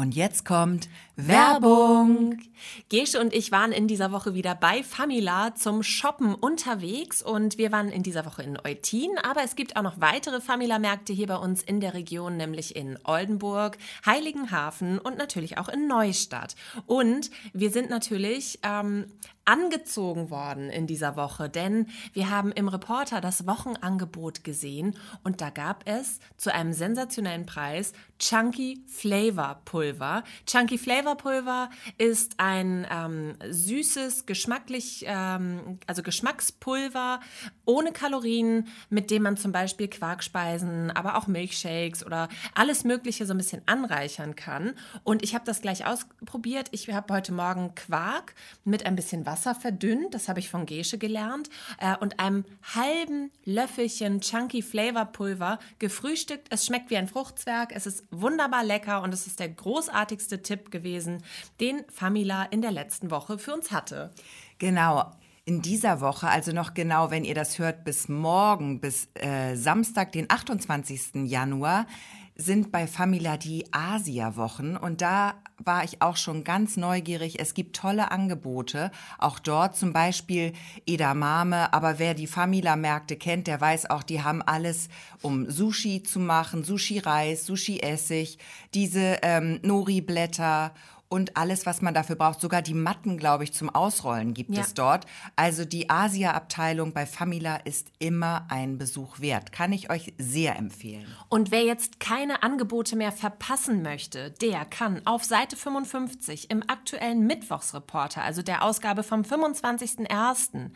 Und jetzt kommt Werbung. Gesche und ich waren in dieser Woche wieder bei Famila zum Shoppen unterwegs und wir waren in dieser Woche in Eutin, aber es gibt auch noch weitere Famila-Märkte hier bei uns in der Region, nämlich in Oldenburg, Heiligenhafen und natürlich auch in Neustadt. Und wir sind natürlich ähm, angezogen worden in dieser Woche, denn wir haben im Reporter das Wochenangebot gesehen und da gab es zu einem sensationellen Preis Chunky Flavor Pulver. Chunky Flavor Pulver ist ein ähm, süßes, geschmacklich, ähm, also Geschmackspulver ohne Kalorien, mit dem man zum Beispiel Quarkspeisen, aber auch Milkshakes oder alles Mögliche so ein bisschen anreichern kann. Und ich habe das gleich ausprobiert. Ich habe heute Morgen Quark mit ein bisschen Wasser verdünnt, das habe ich von Gesche gelernt, äh, und einem halben Löffelchen Chunky Flavor Pulver gefrühstückt. Es schmeckt wie ein Fruchtzwerg, es ist wunderbar lecker und es ist der großartigste Tipp gewesen, den Famila in der letzten Woche für uns hatte. Genau. In dieser Woche, also noch genau, wenn ihr das hört, bis morgen, bis äh, Samstag, den 28. Januar, sind bei Famila die Asia-Wochen und da war ich auch schon ganz neugierig. Es gibt tolle Angebote, auch dort zum Beispiel Edamame, aber wer die Famila-Märkte kennt, der weiß auch, die haben alles, um Sushi zu machen, Sushi-Reis, Sushi-Essig, diese ähm, Nori-Blätter und alles, was man dafür braucht. Sogar die Matten, glaube ich, zum Ausrollen gibt ja. es dort. Also die Asia-Abteilung bei Famila ist immer ein Besuch wert. Kann ich euch sehr empfehlen. Und wer jetzt keine Angebote mehr verpassen möchte, der kann auf Seite 55 im aktuellen Mittwochsreporter, also der Ausgabe vom 25.01.,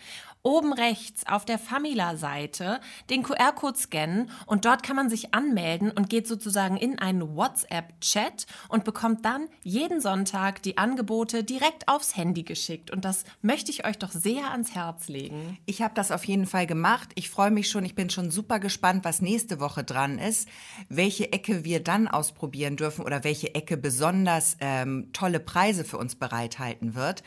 oben rechts auf der Famila-Seite den QR-Code scannen und dort kann man sich anmelden und geht sozusagen in einen WhatsApp-Chat und bekommt dann jeden Sonntag die Angebote direkt aufs Handy geschickt. Und das möchte ich euch doch sehr ans Herz legen. Ich habe das auf jeden Fall gemacht. Ich freue mich schon. Ich bin schon super gespannt, was nächste Woche dran ist, welche Ecke wir dann ausprobieren dürfen oder welche Ecke besonders ähm, tolle Preise für uns bereithalten wird.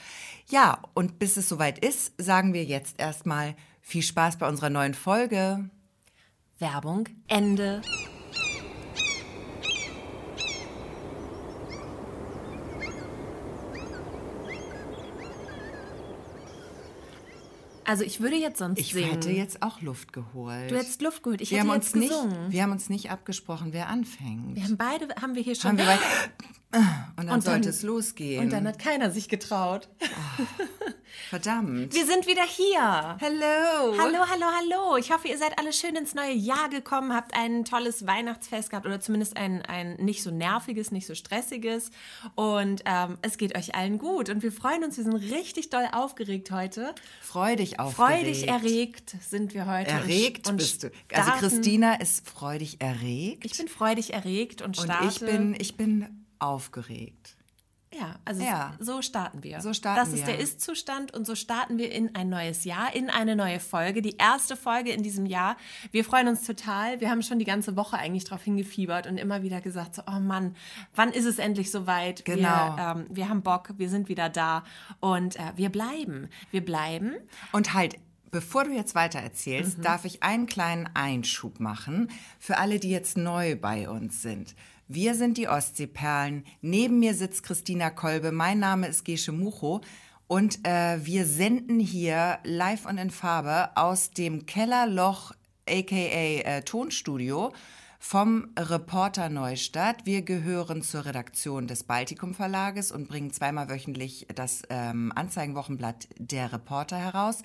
Ja, und bis es soweit ist, sagen wir jetzt erstmal viel Spaß bei unserer neuen Folge. Werbung Ende. Also ich würde jetzt sonst ich singen. Ich hätte jetzt auch Luft geholt. Du hättest Luft geholt. Ich wir hätte haben jetzt uns gesungen. Nicht, wir haben uns nicht abgesprochen, wer anfängt. Wir haben beide, haben wir hier schon. Haben wir beide, und dann und sollte dann, es losgehen. Und dann hat keiner sich getraut. Oh, verdammt. Wir sind wieder hier. Hallo. Hallo, hallo, hallo. Ich hoffe, ihr seid alle schön ins neue Jahr gekommen, habt ein tolles Weihnachtsfest gehabt oder zumindest ein, ein nicht so nerviges, nicht so stressiges. Und ähm, es geht euch allen gut. Und wir freuen uns, wir sind richtig doll aufgeregt heute. Freudig aufgeregt. Freudig erregt sind wir heute. Erregt und, und bist du. Also Christina ist freudig erregt. Ich bin freudig erregt und starte. Und ich bin, ich bin aufgeregt. Ja, also ja. so starten wir. So starten das ist wir. der Ist-Zustand und so starten wir in ein neues Jahr, in eine neue Folge, die erste Folge in diesem Jahr. Wir freuen uns total. Wir haben schon die ganze Woche eigentlich darauf hingefiebert und immer wieder gesagt, so, oh Mann, wann ist es endlich soweit? Genau. Wir, ähm, wir haben Bock, wir sind wieder da und äh, wir bleiben. Wir bleiben. Und halt, Bevor du jetzt weiter erzählst, mhm. darf ich einen kleinen Einschub machen für alle, die jetzt neu bei uns sind. Wir sind die Ostseeperlen. Neben mir sitzt Christina Kolbe. Mein Name ist Gesche Mucho. Und äh, wir senden hier live und in Farbe aus dem Kellerloch, aka äh, Tonstudio, vom Reporter Neustadt. Wir gehören zur Redaktion des Baltikum Verlages und bringen zweimal wöchentlich das ähm, Anzeigenwochenblatt Der Reporter heraus.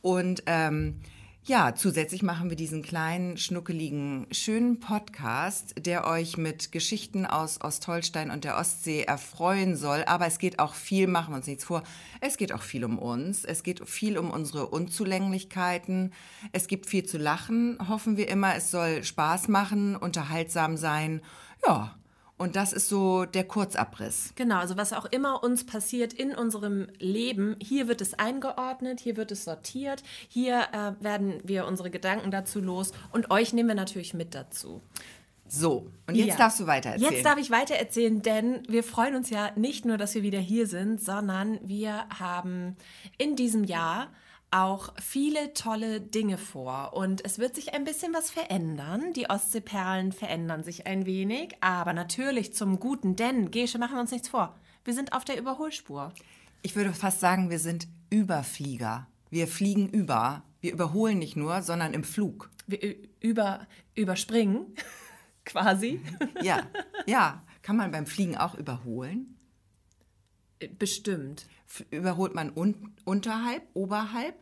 Und ähm, ja, zusätzlich machen wir diesen kleinen, schnuckeligen, schönen Podcast, der euch mit Geschichten aus Ostholstein und der Ostsee erfreuen soll. Aber es geht auch viel, machen wir uns nichts vor, es geht auch viel um uns. Es geht viel um unsere Unzulänglichkeiten. Es gibt viel zu lachen, hoffen wir immer. Es soll Spaß machen, unterhaltsam sein. Ja, und das ist so der Kurzabriss. Genau, also was auch immer uns passiert in unserem Leben, hier wird es eingeordnet, hier wird es sortiert, hier äh, werden wir unsere Gedanken dazu los und euch nehmen wir natürlich mit dazu. So, und jetzt ja. darfst du weiter erzählen. Jetzt darf ich weiter erzählen, denn wir freuen uns ja nicht nur, dass wir wieder hier sind, sondern wir haben in diesem Jahr auch viele tolle Dinge vor und es wird sich ein bisschen was verändern. Die Ostseeperlen verändern sich ein wenig, aber natürlich zum Guten, denn Gesche, machen wir uns nichts vor. Wir sind auf der Überholspur. Ich würde fast sagen, wir sind Überflieger. Wir fliegen über. Wir überholen nicht nur, sondern im Flug. Wir über, überspringen, quasi. Ja, ja. Kann man beim Fliegen auch überholen? Bestimmt. Überholt man un unterhalb, oberhalb,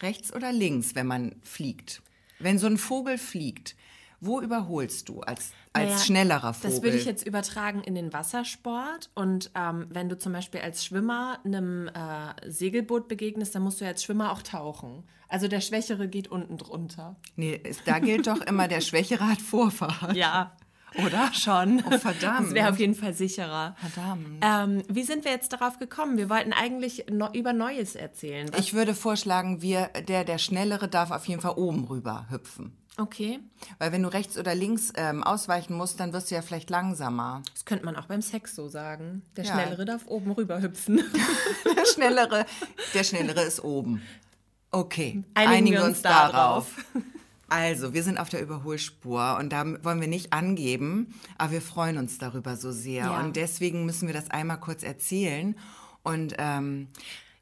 rechts oder links, wenn man fliegt? Wenn so ein Vogel fliegt, wo überholst du als, als naja, schnellerer Vogel? Das würde ich jetzt übertragen in den Wassersport. Und ähm, wenn du zum Beispiel als Schwimmer einem äh, Segelboot begegnest, dann musst du ja als Schwimmer auch tauchen. Also der Schwächere geht unten drunter. Nee, da gilt doch immer, der Schwächere hat Vorfahrt. Ja, oder? Schon. Oh, verdammt. Das wäre auf jeden Fall sicherer. Verdammt. Ähm, wie sind wir jetzt darauf gekommen? Wir wollten eigentlich no über Neues erzählen. Was? Ich würde vorschlagen, wir, der, der Schnellere darf auf jeden Fall oben rüber hüpfen. Okay. Weil wenn du rechts oder links ähm, ausweichen musst, dann wirst du ja vielleicht langsamer. Das könnte man auch beim Sex so sagen. Der ja. Schnellere darf oben rüber hüpfen. der, Schnellere, der Schnellere ist oben. Okay, einigen, einigen wir uns, uns darauf. darauf. Also, wir sind auf der Überholspur und da wollen wir nicht angeben, aber wir freuen uns darüber so sehr. Ja. Und deswegen müssen wir das einmal kurz erzählen. Und ähm,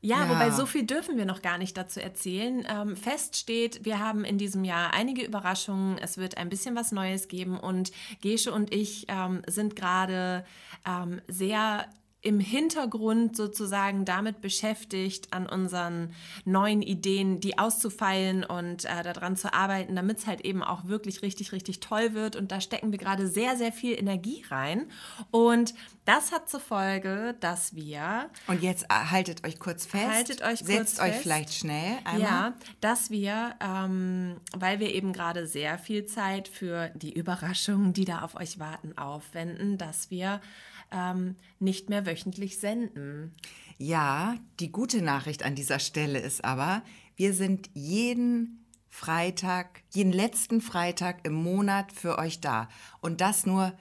ja, ja, wobei so viel dürfen wir noch gar nicht dazu erzählen. Ähm, fest steht, wir haben in diesem Jahr einige Überraschungen. Es wird ein bisschen was Neues geben und Gesche und ich ähm, sind gerade ähm, sehr im Hintergrund sozusagen damit beschäftigt, an unseren neuen Ideen, die auszufeilen und äh, daran zu arbeiten, damit es halt eben auch wirklich richtig, richtig toll wird. Und da stecken wir gerade sehr, sehr viel Energie rein. Und das hat zur Folge, dass wir. Und jetzt äh, haltet euch kurz fest. Haltet euch kurz Setzt fest. euch vielleicht schnell einmal. Ja, dass wir, ähm, weil wir eben gerade sehr viel Zeit für die Überraschungen, die da auf euch warten, aufwenden, dass wir ähm, nicht mehr wöchentlich senden. Ja, die gute Nachricht an dieser Stelle ist aber, wir sind jeden Freitag, jeden letzten Freitag im Monat für euch da. Und das nur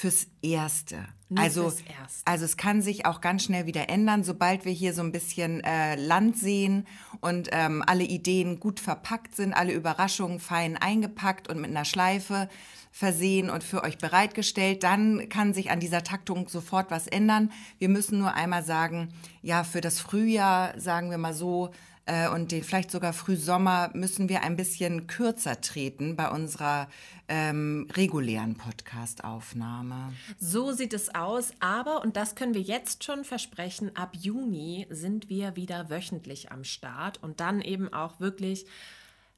fürs Erste. Nur also, fürs Erste. also es kann sich auch ganz schnell wieder ändern, sobald wir hier so ein bisschen äh, Land sehen und ähm, alle Ideen gut verpackt sind, alle Überraschungen fein eingepackt und mit einer Schleife versehen und für euch bereitgestellt. Dann kann sich an dieser Taktung sofort was ändern. Wir müssen nur einmal sagen, ja, für das Frühjahr, sagen wir mal so, äh, und den vielleicht sogar Frühsommer müssen wir ein bisschen kürzer treten bei unserer ähm, regulären Podcast-Aufnahme. So sieht es aus, aber, und das können wir jetzt schon versprechen, ab Juni sind wir wieder wöchentlich am Start und dann eben auch wirklich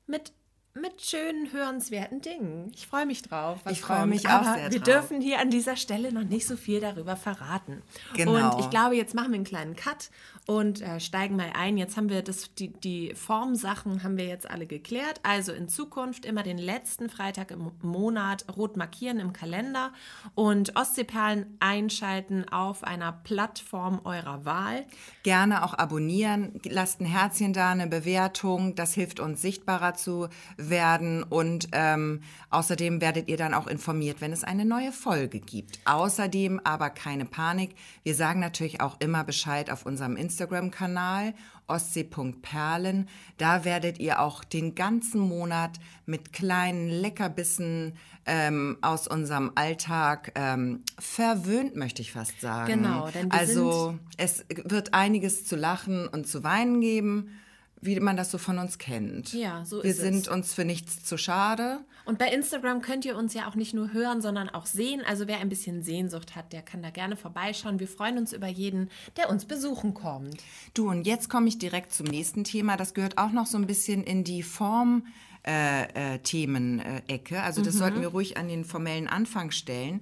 mit mit schönen, hörenswerten Dingen. Ich freue mich drauf. ich freue mich auch Aber sehr wir dürfen hier an dieser Stelle noch nicht so viel darüber verraten. Genau. Und ich glaube, jetzt machen wir einen kleinen Cut und äh, steigen mal ein. Jetzt haben wir das, die, die Formsachen haben wir jetzt alle geklärt. Also in Zukunft immer den letzten Freitag im Monat rot markieren im Kalender und Ostseeperlen einschalten auf einer Plattform eurer Wahl. Gerne auch abonnieren. Lasst ein Herzchen da, eine Bewertung. Das hilft uns sichtbarer zu werden und ähm, außerdem werdet ihr dann auch informiert, wenn es eine neue Folge gibt. Außerdem aber keine Panik. Wir sagen natürlich auch immer Bescheid auf unserem Instagram-Kanal ostsee.perlen. Da werdet ihr auch den ganzen Monat mit kleinen Leckerbissen ähm, aus unserem Alltag ähm, verwöhnt, möchte ich fast sagen. Genau, denn wir also es wird einiges zu lachen und zu weinen geben wie man das so von uns kennt. Ja, so Wir ist es. Wir sind uns für nichts zu schade. Und bei Instagram könnt ihr uns ja auch nicht nur hören, sondern auch sehen. Also wer ein bisschen Sehnsucht hat, der kann da gerne vorbeischauen. Wir freuen uns über jeden, der uns besuchen kommt. Du, und jetzt komme ich direkt zum nächsten Thema. Das gehört auch noch so ein bisschen in die Form. Äh, äh, Themenecke. Also das mhm. sollten wir ruhig an den formellen Anfang stellen.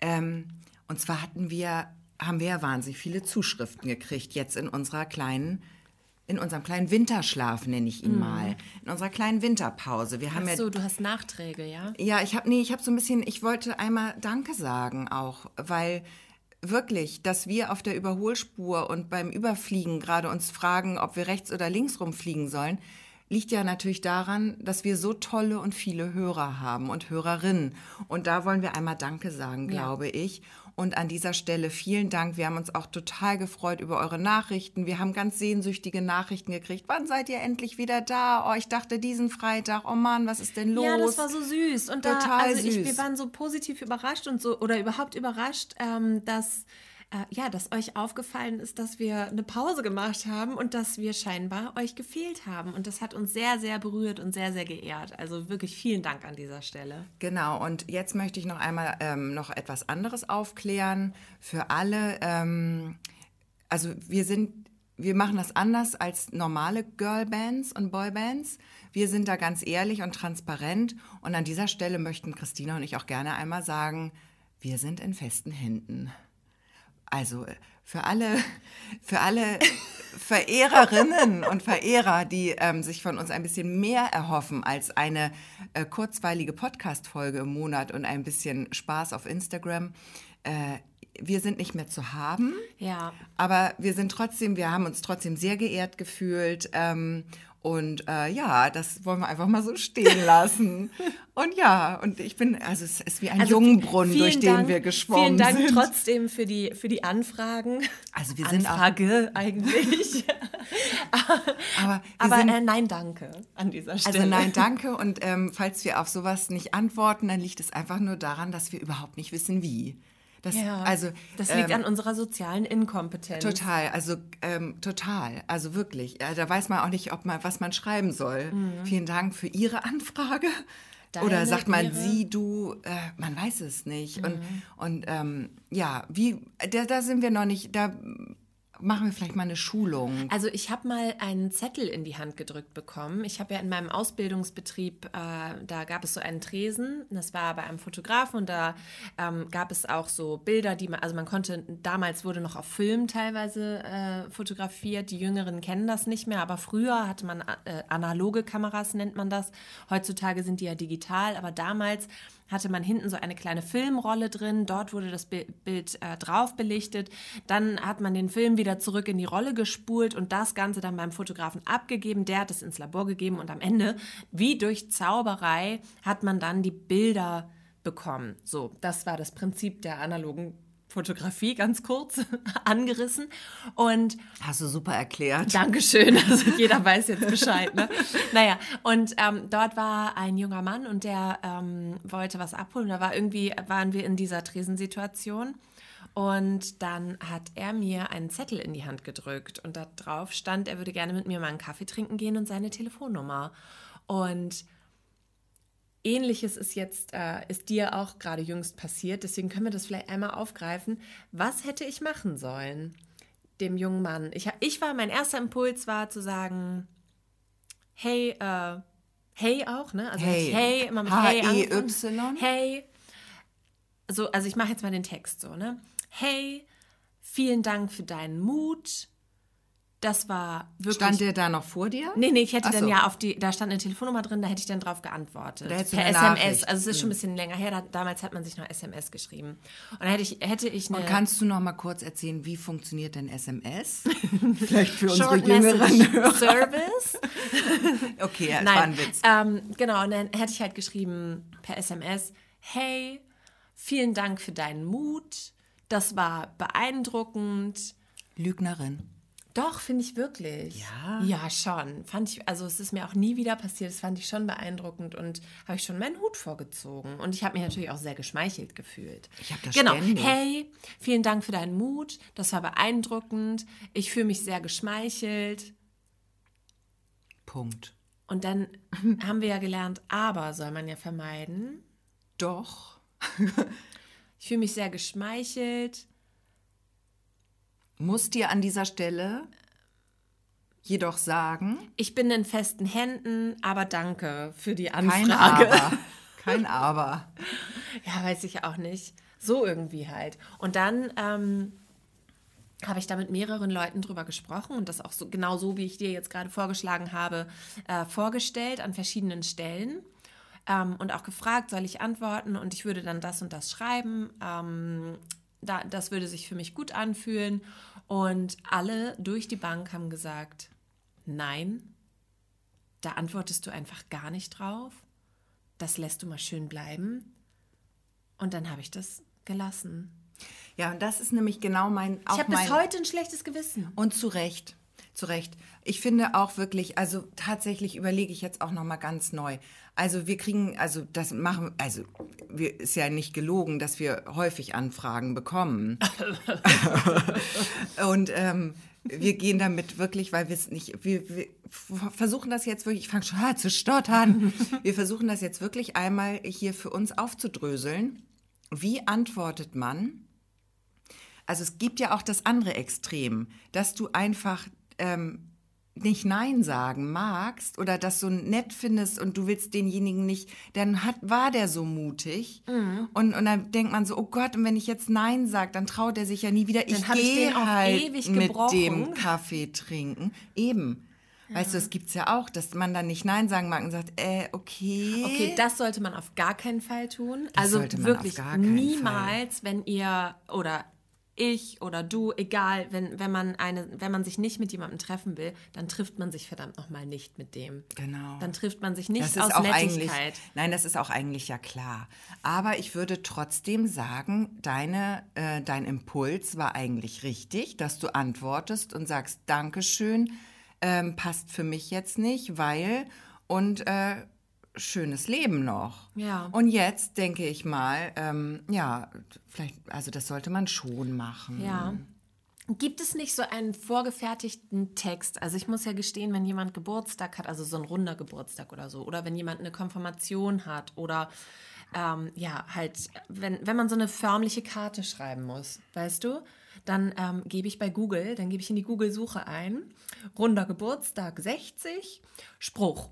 Ähm, und zwar hatten wir, haben wir ja wahnsinnig viele Zuschriften gekriegt jetzt in unserer kleinen in unserem kleinen Winterschlaf, nenne ich ihn mhm. mal, in unserer kleinen Winterpause. Wir haben Ach so, ja, du hast Nachträge, ja? Ja, ich habe nee, ich habe so ein bisschen, ich wollte einmal Danke sagen auch, weil wirklich, dass wir auf der Überholspur und beim Überfliegen gerade uns fragen, ob wir rechts oder links rumfliegen sollen, liegt ja natürlich daran, dass wir so tolle und viele Hörer haben und Hörerinnen. Und da wollen wir einmal Danke sagen, glaube ja. ich. Und an dieser Stelle vielen Dank. Wir haben uns auch total gefreut über eure Nachrichten. Wir haben ganz sehnsüchtige Nachrichten gekriegt. Wann seid ihr endlich wieder da? Oh, ich dachte diesen Freitag. Oh Mann, was ist denn los? Ja, das war so süß. Und total da, also süß. Ich, wir waren so positiv überrascht und so oder überhaupt überrascht, ähm, dass äh, ja, dass euch aufgefallen ist, dass wir eine Pause gemacht haben und dass wir scheinbar euch gefehlt haben. Und das hat uns sehr, sehr berührt und sehr, sehr geehrt. Also wirklich vielen Dank an dieser Stelle. Genau, und jetzt möchte ich noch einmal ähm, noch etwas anderes aufklären für alle. Ähm, also wir sind wir machen das anders als normale Girlbands und Boybands. Wir sind da ganz ehrlich und transparent. Und an dieser Stelle möchten Christina und ich auch gerne einmal sagen, wir sind in festen Händen. Also äh, für alle, für alle Verehrerinnen und Verehrer, die ähm, sich von uns ein bisschen mehr erhoffen als eine äh, kurzweilige Podcast-Folge im Monat und ein bisschen Spaß auf Instagram. Äh, wir sind nicht mehr zu haben. Ja. Aber wir sind trotzdem, wir haben uns trotzdem sehr geehrt gefühlt ähm, und äh, ja, das wollen wir einfach mal so stehen lassen. und ja, und ich bin, also es ist wie ein also Jungbrunnen, durch den Dank, wir geschwommen sind. Vielen Dank trotzdem für die, für die Anfragen. Also wir sind Anfrage auch, eigentlich. aber aber sind, äh, nein, danke an dieser also Stelle. Also nein, danke. Und ähm, falls wir auf sowas nicht antworten, dann liegt es einfach nur daran, dass wir überhaupt nicht wissen, wie. Das, ja, also, das liegt ähm, an unserer sozialen Inkompetenz. Total, also ähm, total, also wirklich. Ja, da weiß man auch nicht, ob man, was man schreiben soll. Mhm. Vielen Dank für Ihre Anfrage. Deine, Oder sagt man ihre? sie, du, äh, man weiß es nicht. Mhm. Und, und ähm, ja, wie, da, da sind wir noch nicht, da machen wir vielleicht mal eine Schulung. Also ich habe mal einen Zettel in die Hand gedrückt bekommen. Ich habe ja in meinem Ausbildungsbetrieb, äh, da gab es so einen Tresen, das war bei einem Fotografen und da ähm, gab es auch so Bilder, die man, also man konnte, damals wurde noch auf Film teilweise äh, fotografiert, die Jüngeren kennen das nicht mehr, aber früher hatte man äh, analoge Kameras, nennt man das. Heutzutage sind die ja digital, aber damals hatte man hinten so eine kleine Filmrolle drin. Dort wurde das Bild äh, drauf belichtet. Dann hat man den Film wieder zurück in die Rolle gespult und das Ganze dann beim Fotografen abgegeben. Der hat es ins Labor gegeben und am Ende, wie durch Zauberei, hat man dann die Bilder bekommen. So, das war das Prinzip der analogen Fotografie ganz kurz angerissen. Und Hast du super erklärt. Dankeschön. Also jeder weiß jetzt Bescheid. Ne? naja, und ähm, dort war ein junger Mann und der ähm, wollte was abholen. Da war irgendwie, waren wir in dieser Tresensituation. Und dann hat er mir einen Zettel in die Hand gedrückt und da drauf stand, er würde gerne mit mir mal einen Kaffee trinken gehen und seine Telefonnummer. Und Ähnliches ist jetzt, äh, ist dir auch gerade jüngst passiert, deswegen können wir das vielleicht einmal aufgreifen. Was hätte ich machen sollen, dem jungen Mann? Ich, ich war, mein erster Impuls war zu sagen, hey, äh, hey auch, ne? Also hey, hey immer mit hey -E Y. Hey. So, also ich mache jetzt mal den Text so, ne? Hey, vielen Dank für deinen Mut das war wirklich. Stand der da noch vor dir? Nee, nee, ich hätte Ach dann so. ja auf die, da stand eine Telefonnummer drin, da hätte ich dann drauf geantwortet. per SMS. Nachricht. Also es ist schon ein bisschen länger her, da, damals hat man sich noch SMS geschrieben. Und dann hätte ich, hätte ich eine. Und kannst du noch mal kurz erzählen, wie funktioniert denn SMS? Vielleicht für unsere jüngeren Hörer. Service. okay, ja, Nein, war ein Witz. Ähm, genau, und dann hätte ich halt geschrieben per SMS, hey, vielen Dank für deinen Mut. Das war beeindruckend. Lügnerin. Doch, finde ich wirklich. Ja. Ja, schon. Fand ich, also es ist mir auch nie wieder passiert. Das fand ich schon beeindruckend und habe ich schon meinen Hut vorgezogen. Und ich habe mich natürlich auch sehr geschmeichelt gefühlt. Ich habe das Genau. Ständig. Hey, vielen Dank für deinen Mut. Das war beeindruckend. Ich fühle mich sehr geschmeichelt. Punkt. Und dann haben wir ja gelernt, aber soll man ja vermeiden. Doch. ich fühle mich sehr geschmeichelt muss dir an dieser Stelle jedoch sagen. Ich bin in festen Händen, aber danke für die Anfrage. Kein Aber. Kein Aber. ja, weiß ich auch nicht. So irgendwie halt. Und dann ähm, habe ich da mit mehreren Leuten drüber gesprochen und das auch so genau so, wie ich dir jetzt gerade vorgeschlagen habe, äh, vorgestellt an verschiedenen Stellen. Ähm, und auch gefragt, soll ich antworten und ich würde dann das und das schreiben. Ähm, da, das würde sich für mich gut anfühlen. Und alle durch die Bank haben gesagt, nein, da antwortest du einfach gar nicht drauf. Das lässt du mal schön bleiben. Und dann habe ich das gelassen. Ja, und das ist nämlich genau mein. ich habe bis heute ein schlechtes Gewissen. Und zu Recht. Zu Recht. Ich finde auch wirklich, also tatsächlich überlege ich jetzt auch noch mal ganz neu. Also wir kriegen, also das machen, also wir, ist ja nicht gelogen, dass wir häufig Anfragen bekommen. und ähm, wir gehen damit wirklich, weil wir es nicht, wir, wir, versuchen das jetzt wirklich, ich fange schon an zu stottern. Wir versuchen das jetzt wirklich einmal hier für uns aufzudröseln. Wie antwortet man? Also es gibt ja auch das andere Extrem, dass du einfach ähm, nicht Nein sagen magst oder das so nett findest und du willst denjenigen nicht, dann hat, war der so mutig. Mhm. Und, und dann denkt man so, oh Gott, und wenn ich jetzt Nein sage, dann traut er sich ja nie wieder. Dann ich gehe halt mit dem Kaffee trinken. Eben. Ja. Weißt du, es gibt es ja auch, dass man dann nicht Nein sagen mag und sagt, äh, okay. Okay, das sollte man auf gar keinen Fall tun. Das also wirklich niemals, Fall. wenn ihr oder ich oder du, egal, wenn, wenn, man eine, wenn man sich nicht mit jemandem treffen will, dann trifft man sich verdammt nochmal nicht mit dem. Genau. Dann trifft man sich nicht aus Nettigkeit. Nein, das ist auch eigentlich ja klar. Aber ich würde trotzdem sagen, deine, äh, dein Impuls war eigentlich richtig, dass du antwortest und sagst, Dankeschön, ähm, passt für mich jetzt nicht, weil und äh, schönes Leben noch. Ja. Und jetzt denke ich mal, ähm, ja, vielleicht, also das sollte man schon machen. Ja. Gibt es nicht so einen vorgefertigten Text? Also ich muss ja gestehen, wenn jemand Geburtstag hat, also so ein runder Geburtstag oder so, oder wenn jemand eine Konfirmation hat oder ähm, ja, halt, wenn, wenn man so eine förmliche Karte schreiben muss, weißt du, dann ähm, gebe ich bei Google, dann gebe ich in die Google-Suche ein, runder Geburtstag 60, Spruch.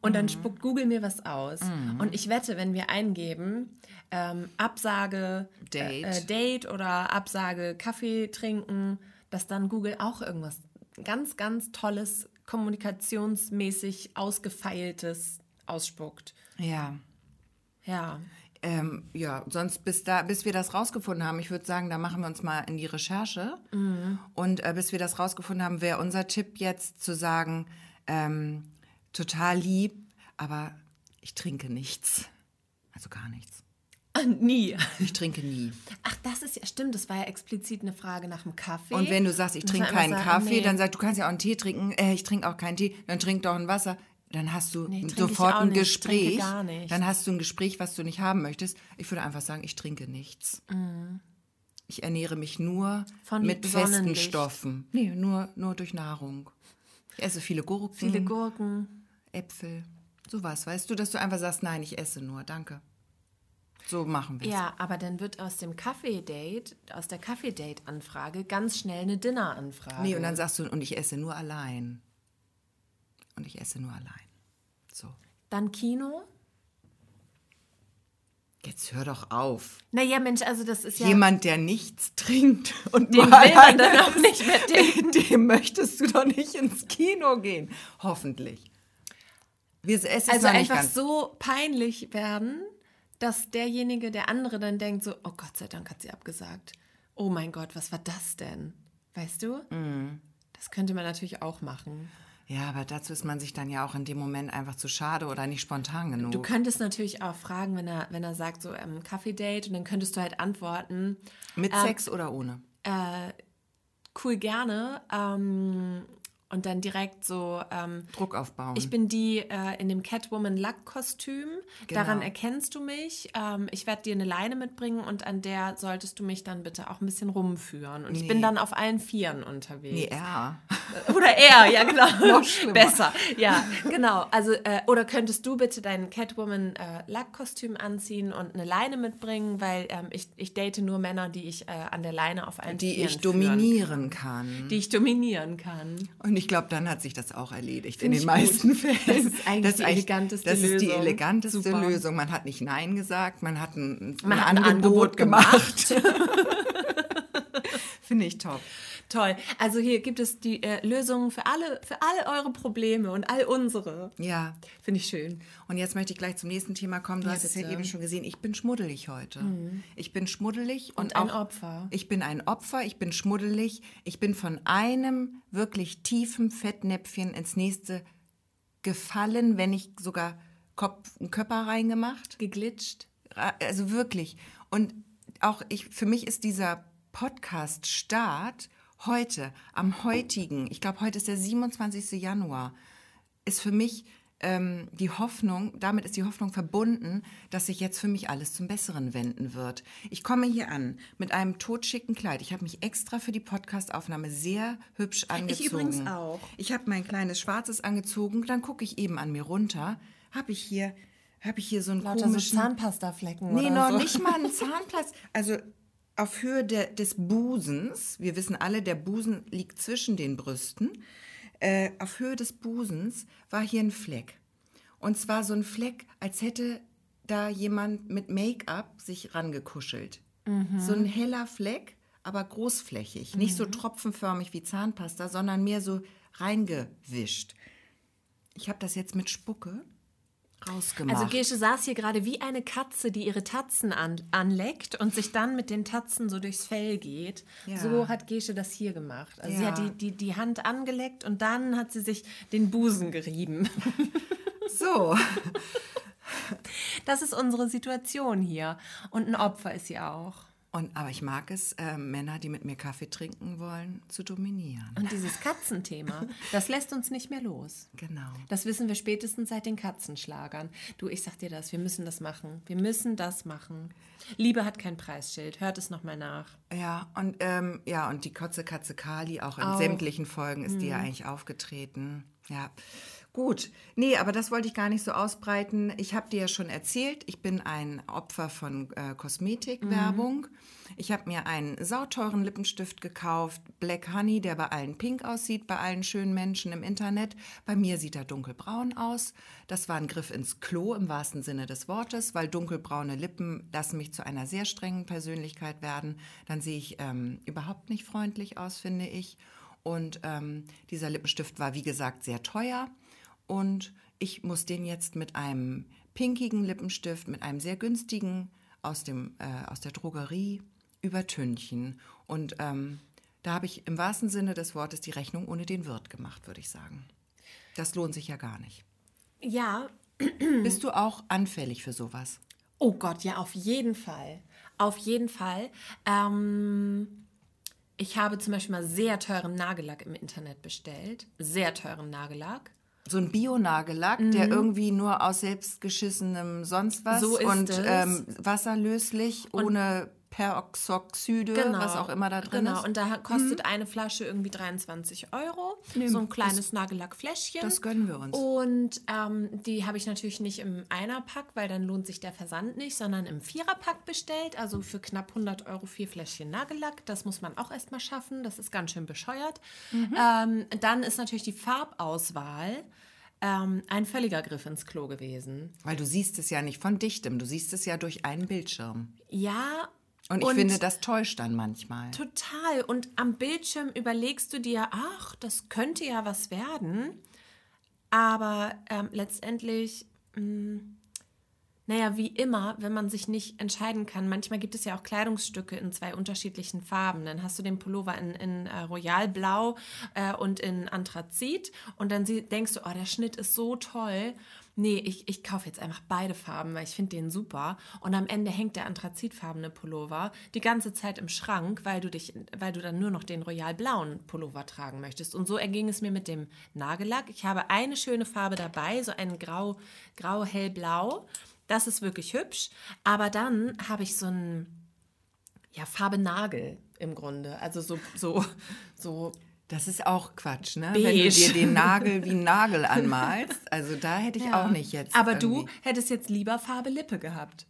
Und dann mhm. spuckt Google mir was aus. Mhm. Und ich wette, wenn wir eingeben, ähm, Absage Date. Äh, Date oder Absage Kaffee trinken, dass dann Google auch irgendwas ganz, ganz Tolles, kommunikationsmäßig ausgefeiltes ausspuckt. Ja. Ja. Ähm, ja, sonst bis da, bis wir das rausgefunden haben, ich würde sagen, da machen wir uns mal in die Recherche. Mhm. Und äh, bis wir das rausgefunden haben, wäre unser Tipp jetzt zu sagen, ähm, total lieb, aber ich trinke nichts. Also gar nichts. Nie. Ich trinke nie. Ach, das ist ja, stimmt, das war ja explizit eine Frage nach dem Kaffee. Und wenn du sagst, ich trinke keinen sagen, Kaffee, nee. dann sagst du, kannst ja auch einen Tee trinken. Äh, ich trinke auch keinen Tee, dann trink doch ein Wasser. Dann hast du nee, sofort ein Gespräch. Dann hast du ein Gespräch, was du nicht haben möchtest. Ich würde einfach sagen, ich trinke nichts. Mhm. Ich ernähre mich nur Von mit festen Stoffen. Nee, nur, nur durch Nahrung. Ich esse viele Gurken. Viele Gurken. Äpfel. Sowas, weißt du, dass du einfach sagst, nein, ich esse nur, danke. So machen wir es. Ja, aber dann wird aus dem Kaffee-Date, aus der Kaffee-Date-Anfrage ganz schnell eine Dinner-Anfrage. Nee, und dann sagst du, und ich esse nur allein. Und ich esse nur allein. So. Dann Kino? Jetzt hör doch auf. Naja, Mensch, also das ist ja. Jemand, der nichts trinkt und den will man dann auch nicht mehr denken. Dem möchtest du doch nicht ins Kino gehen. Hoffentlich. Wir, also einfach so peinlich werden, dass derjenige, der andere dann denkt so, oh Gott sei Dank hat sie abgesagt. Oh mein Gott, was war das denn? Weißt du? Mm. Das könnte man natürlich auch machen. Ja, aber dazu ist man sich dann ja auch in dem Moment einfach zu schade oder nicht spontan genug. Du könntest natürlich auch fragen, wenn er, wenn er sagt, so ähm, Kaffee-Date, und dann könntest du halt antworten. Mit ähm, Sex oder ohne? Äh, cool, gerne. Ähm, und dann direkt so ähm, Druck aufbauen. Ich bin die äh, in dem Catwoman-Lack-Kostüm. Genau. Daran erkennst du mich. Ähm, ich werde dir eine Leine mitbringen und an der solltest du mich dann bitte auch ein bisschen rumführen. Und nee. ich bin dann auf allen Vieren unterwegs. Nee, er. Oder er, ja genau. Noch Besser. Ja, genau. Also äh, oder könntest du bitte dein Catwoman-Lack-Kostüm äh, anziehen und eine Leine mitbringen, weil ähm, ich, ich date nur Männer, die ich äh, an der Leine auf allen die Vieren ich dominieren kann. kann. Die ich dominieren kann. Und und ich glaube, dann hat sich das auch erledigt Find in den meisten gut. Fällen. Das ist eigentlich das die eleganteste das Lösung. Das ist die eleganteste Super. Lösung. Man hat nicht Nein gesagt, man hat ein, man ein, hat ein Angebot, Angebot gemacht. gemacht. Finde ich top. Toll. Also hier gibt es die äh, Lösungen für alle, für all eure Probleme und all unsere. Ja. Finde ich schön. Und jetzt möchte ich gleich zum nächsten Thema kommen. Du ja, hast es ja eben schon gesehen. Ich bin schmuddelig heute. Mhm. Ich bin schmuddelig und, und ein auch, Opfer. Ich bin ein Opfer, ich bin schmuddelig. Ich bin von einem wirklich tiefen Fettnäpfchen ins nächste gefallen, wenn nicht sogar Kopf, einen Körper reingemacht. Geglitscht. Also wirklich. Und auch ich, für mich ist dieser Podcast-Start heute, am heutigen, ich glaube, heute ist der 27. Januar, ist für mich ähm, die Hoffnung, damit ist die Hoffnung verbunden, dass sich jetzt für mich alles zum Besseren wenden wird. Ich komme hier an mit einem totschicken Kleid. Ich habe mich extra für die Podcastaufnahme sehr hübsch angezogen. Ich übrigens auch. Ich habe mein kleines Schwarzes angezogen, dann gucke ich eben an mir runter, habe ich hier habe ich hier so einen Lauter komischen so Zahnpastaflecken Nee, oder noch so. nicht mal einen Zahnplatz. Also auf Höhe der, des Busens, wir wissen alle, der Busen liegt zwischen den Brüsten, äh, auf Höhe des Busens war hier ein Fleck. Und zwar so ein Fleck, als hätte da jemand mit Make-up sich rangekuschelt. So ein heller Fleck, aber großflächig. Nicht so tropfenförmig wie Zahnpasta, sondern mehr so reingewischt. Ich habe das jetzt mit Spucke rausgemacht. Also Gesche saß hier gerade wie eine Katze, die ihre Tatzen an, anleckt und sich dann mit den Tatzen so durchs Fell geht. Ja. So hat Gesche das hier gemacht. Also sie Ja. hat die, die, die Hand angeleckt und dann hat sie sich den Busen gerieben. so. Das ist unsere Situation hier. Und ein Opfer ist sie auch. Und, aber ich mag es, äh, Männer, die mit mir Kaffee trinken wollen, zu dominieren. Und dieses Katzenthema, das lässt uns nicht mehr los. Genau. Das wissen wir spätestens seit den Katzenschlagern. Du, ich sag dir das, wir müssen das machen. Wir müssen das machen. Liebe hat kein Preisschild. Hört es nochmal nach. Ja, und ähm, ja, und die Kotze Katze Kali, auch in Auch. sämtlichen Folgen ist die ja eigentlich aufgetreten. Ja. Gut. Nee, aber das wollte ich gar nicht so ausbreiten. Ich habe dir ja schon erzählt, ich bin ein Opfer von äh, Kosmetikwerbung. Ich habe mir einen sauteuren Lippenstift gekauft, Black Honey, der bei allen pink aussieht, bei allen schönen Menschen im Internet. Bei mir sieht er dunkelbraun aus. Das war ein Griff ins Klo im wahrsten Sinne des Wortes, weil dunkelbraune Lippen lassen mich zu einer sehr strengen Persönlichkeit werden. Dann sehe ich ähm, überhaupt nicht freundlich aus, finde ich. Und ähm, dieser Lippenstift war, wie gesagt, sehr teuer. Und ich muss den jetzt mit einem pinkigen Lippenstift, mit einem sehr günstigen aus, dem, äh, aus der Drogerie übertünchen. Und ähm, da habe ich im wahrsten Sinne des Wortes die Rechnung ohne den Wirt gemacht, würde ich sagen. Das lohnt sich ja gar nicht. Ja, Bist du auch anfällig für sowas? Oh Gott, ja, auf jeden Fall. Auf jeden Fall. Ähm, ich habe zum Beispiel mal sehr teuren Nagellack im Internet bestellt. Sehr teuren Nagellack. So ein Bionagellack, der irgendwie nur aus selbstgeschissenem sonst was Mhm. So und ähm, wasserlöslich, ohne Peroxoxide, was auch immer da drin genau. ist. Und da kostet eine Flasche irgendwie 23 Euro. so ein kleines Nagellackfläschchen. das gönnen wir uns. Und ähm, die habe ich natürlich nicht im Einerpack, weil dann lohnt sich der Versand nicht, sondern im Viererpack bestellt. Also für knapp 100 Euro vier Fläschchen Nagellack. Das muss man auch erstmal schaffen. Das ist ganz schön bescheuert. Ähm, dann ist natürlich die Farbauswahl ähm, ein völliger Griff ins Klo gewesen. Weil du siehst es ja nicht von dichtem, du siehst es ja durch einen Bildschirm. Ja. Und ich finde, das täuscht dann manchmal. Total. Und am Bildschirm überlegst du dir, ach, das könnte ja was werden. Aber ähm, letztendlich, mh, naja, wie immer, wenn man sich nicht entscheiden kann, manchmal gibt es ja auch Kleidungsstücke in zwei unterschiedlichen Farben. Dann hast du den Pullover in, in äh, Royalblau äh, und in Anthrazit und dann sie, denkst du, oh, der Schnitt ist so toll. Nee, ich, ich kaufe jetzt einfach beide Farben, weil ich finde den super. Und am Ende hängt der anthrazitfarbene Pullover die ganze Zeit im Schrank, weil du dich, weil du dann nur noch den royalblauen Pullover tragen möchtest. Und so erging es mir mit dem Nagellack. Ich habe eine schöne Farbe dabei, so ein grau, grau hellblau. Das ist wirklich hübsch. Aber dann habe ich so ein, ja, Farbe Nagel im Grunde. Also so, so, so Das ist auch Quatsch, ne? Beige. Wenn du dir den Nagel wie einen Nagel anmalst. Also da hätte ich auch nicht jetzt. Aber du irgendwie- hättest jetzt lieber Farbe Lippe gehabt.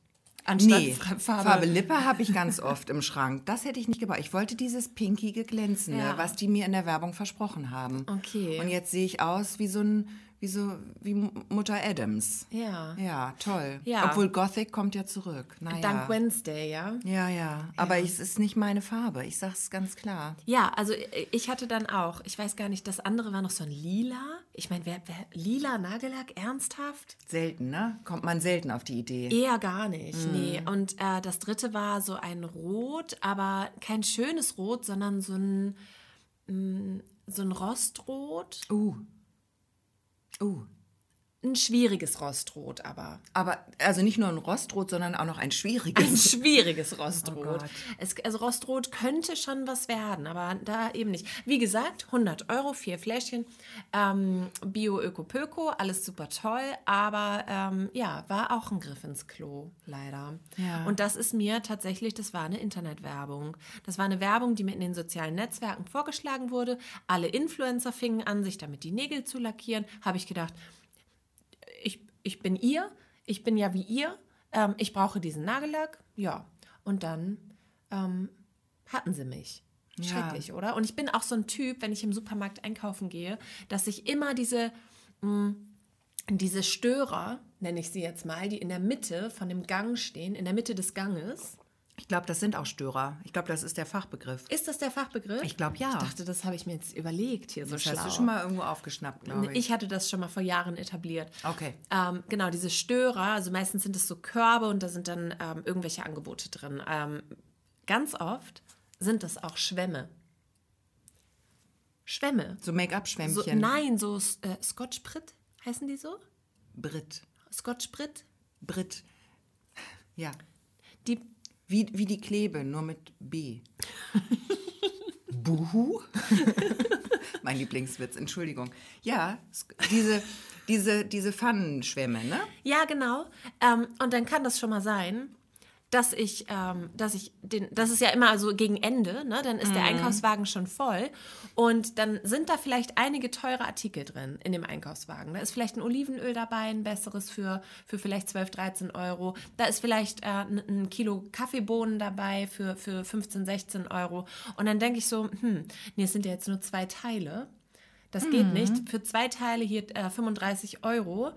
Anstatt Nee, Fra- Farbe, Lippe habe ich ganz oft im Schrank. Das hätte ich nicht gebraucht. Ich wollte dieses pinkige Glänzende, Ja. was die mir in der Werbung versprochen haben. Okay. Und jetzt sehe ich aus wie so ein, wie so, wie Mutter Adams. Ja. Ja, toll. Ja. Obwohl Gothic kommt ja zurück. Naja. Dank Wednesday, ja. Ja, ja. Aber es ist nicht meine Farbe. Ich sag's ganz klar. Ja, also ich hatte dann auch, ich weiß gar nicht, das andere war noch so ein lila. Ich meine, wer, wer lila Nagellack ernsthaft? Selten, ne? Kommt man selten auf die Idee. Eher gar nicht, nee. Und äh, das dritte war so ein Rot, aber kein schönes Rot, sondern so ein, mm, so ein Rostrot. Uh. Uh. Ein schwieriges Rostrot, aber. Aber also nicht nur ein Rostrot, sondern auch noch ein schwieriges. Ein schwieriges Rostrot. Oh es, also Rostrot könnte schon was werden, aber da eben nicht. Wie gesagt, 100 Euro, vier Fläschchen, ähm, Bio, Öko, Pöko, alles super toll, aber ähm, ja, war auch ein Griff ins Klo, leider. Ja. Und das ist mir tatsächlich, das war eine Internetwerbung. Das war eine Werbung, die mir in den sozialen Netzwerken vorgeschlagen wurde. Alle Influencer fingen an, sich damit die Nägel zu lackieren. Habe ich gedacht, ich, bin ihr, ich bin ja wie ihr, ähm, ich brauche diesen Nagellack, ja. Und dann ähm, hatten sie mich. Ja. Schrecklich, oder? Und ich bin auch so ein Typ, wenn ich im Supermarkt einkaufen gehe, dass ich immer diese, mh, diese Störer, nenne ich sie jetzt mal, die in der Mitte von dem Gang stehen, in der Mitte des Ganges. Ich glaube, das sind auch Störer. Ich glaube, das ist der Fachbegriff. Ist das der Fachbegriff? Ich glaub, ja. Ich dachte, das habe ich mir jetzt überlegt hier so Das schlau. hast du schon mal irgendwo aufgeschnappt, glaube ich. Ich hatte das schon mal vor Jahren etabliert. Okay. Ähm, genau, diese Störer, also meistens sind es so Körbe und da sind dann ähm, irgendwelche Angebote drin. Ähm, ganz oft sind das auch Schwämme. Schwämme. So So, Make-up-Schwämmchen. nein, so äh, Scotch Brit, heißen die so? Brit. Scotch Brit? Brit. Ja. Die, Wie, wie die Klebe, nur mit B. Buhu? mein Lieblingswitz, Entschuldigung. Ja, es- diese, diese, diese Pfannenschwämme, ne? ja, genau. Ähm, und dann kann das schon mal sein, dass ich, ähm, dass ich den, das ist ja immer so gegen Ende, ne? Dann ist der Einkaufswagen schon voll und dann sind da vielleicht einige teure Artikel drin in dem Einkaufswagen. Da ist vielleicht ein Olivenöl dabei, ein besseres für, für vielleicht 12, 13 Euro. Da ist vielleicht äh, ein, Kilo Kaffeebohnen dabei für, für 15, 16 Euro. Und dann denke ich so, hm, nee, es sind ja jetzt nur zwei Teile. Das geht nicht. Für zwei Teile hier äh, 35 Euro,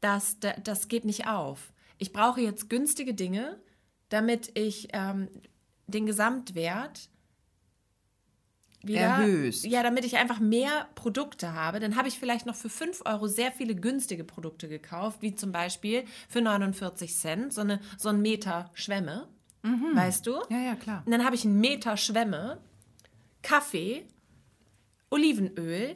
das, da- das geht nicht auf. Ich brauche jetzt günstige Dinge, damit ich ähm, den Gesamtwert wieder Erhöhst. Ja, damit ich einfach mehr Produkte habe. Dann habe ich vielleicht noch für 5 Euro sehr viele günstige Produkte gekauft, wie zum Beispiel für 49 Cent so, eine, so ein Meter Schwämme. Weißt du? Ja, ja, klar. Und dann habe ich einen Meter Schwämme, Kaffee, Olivenöl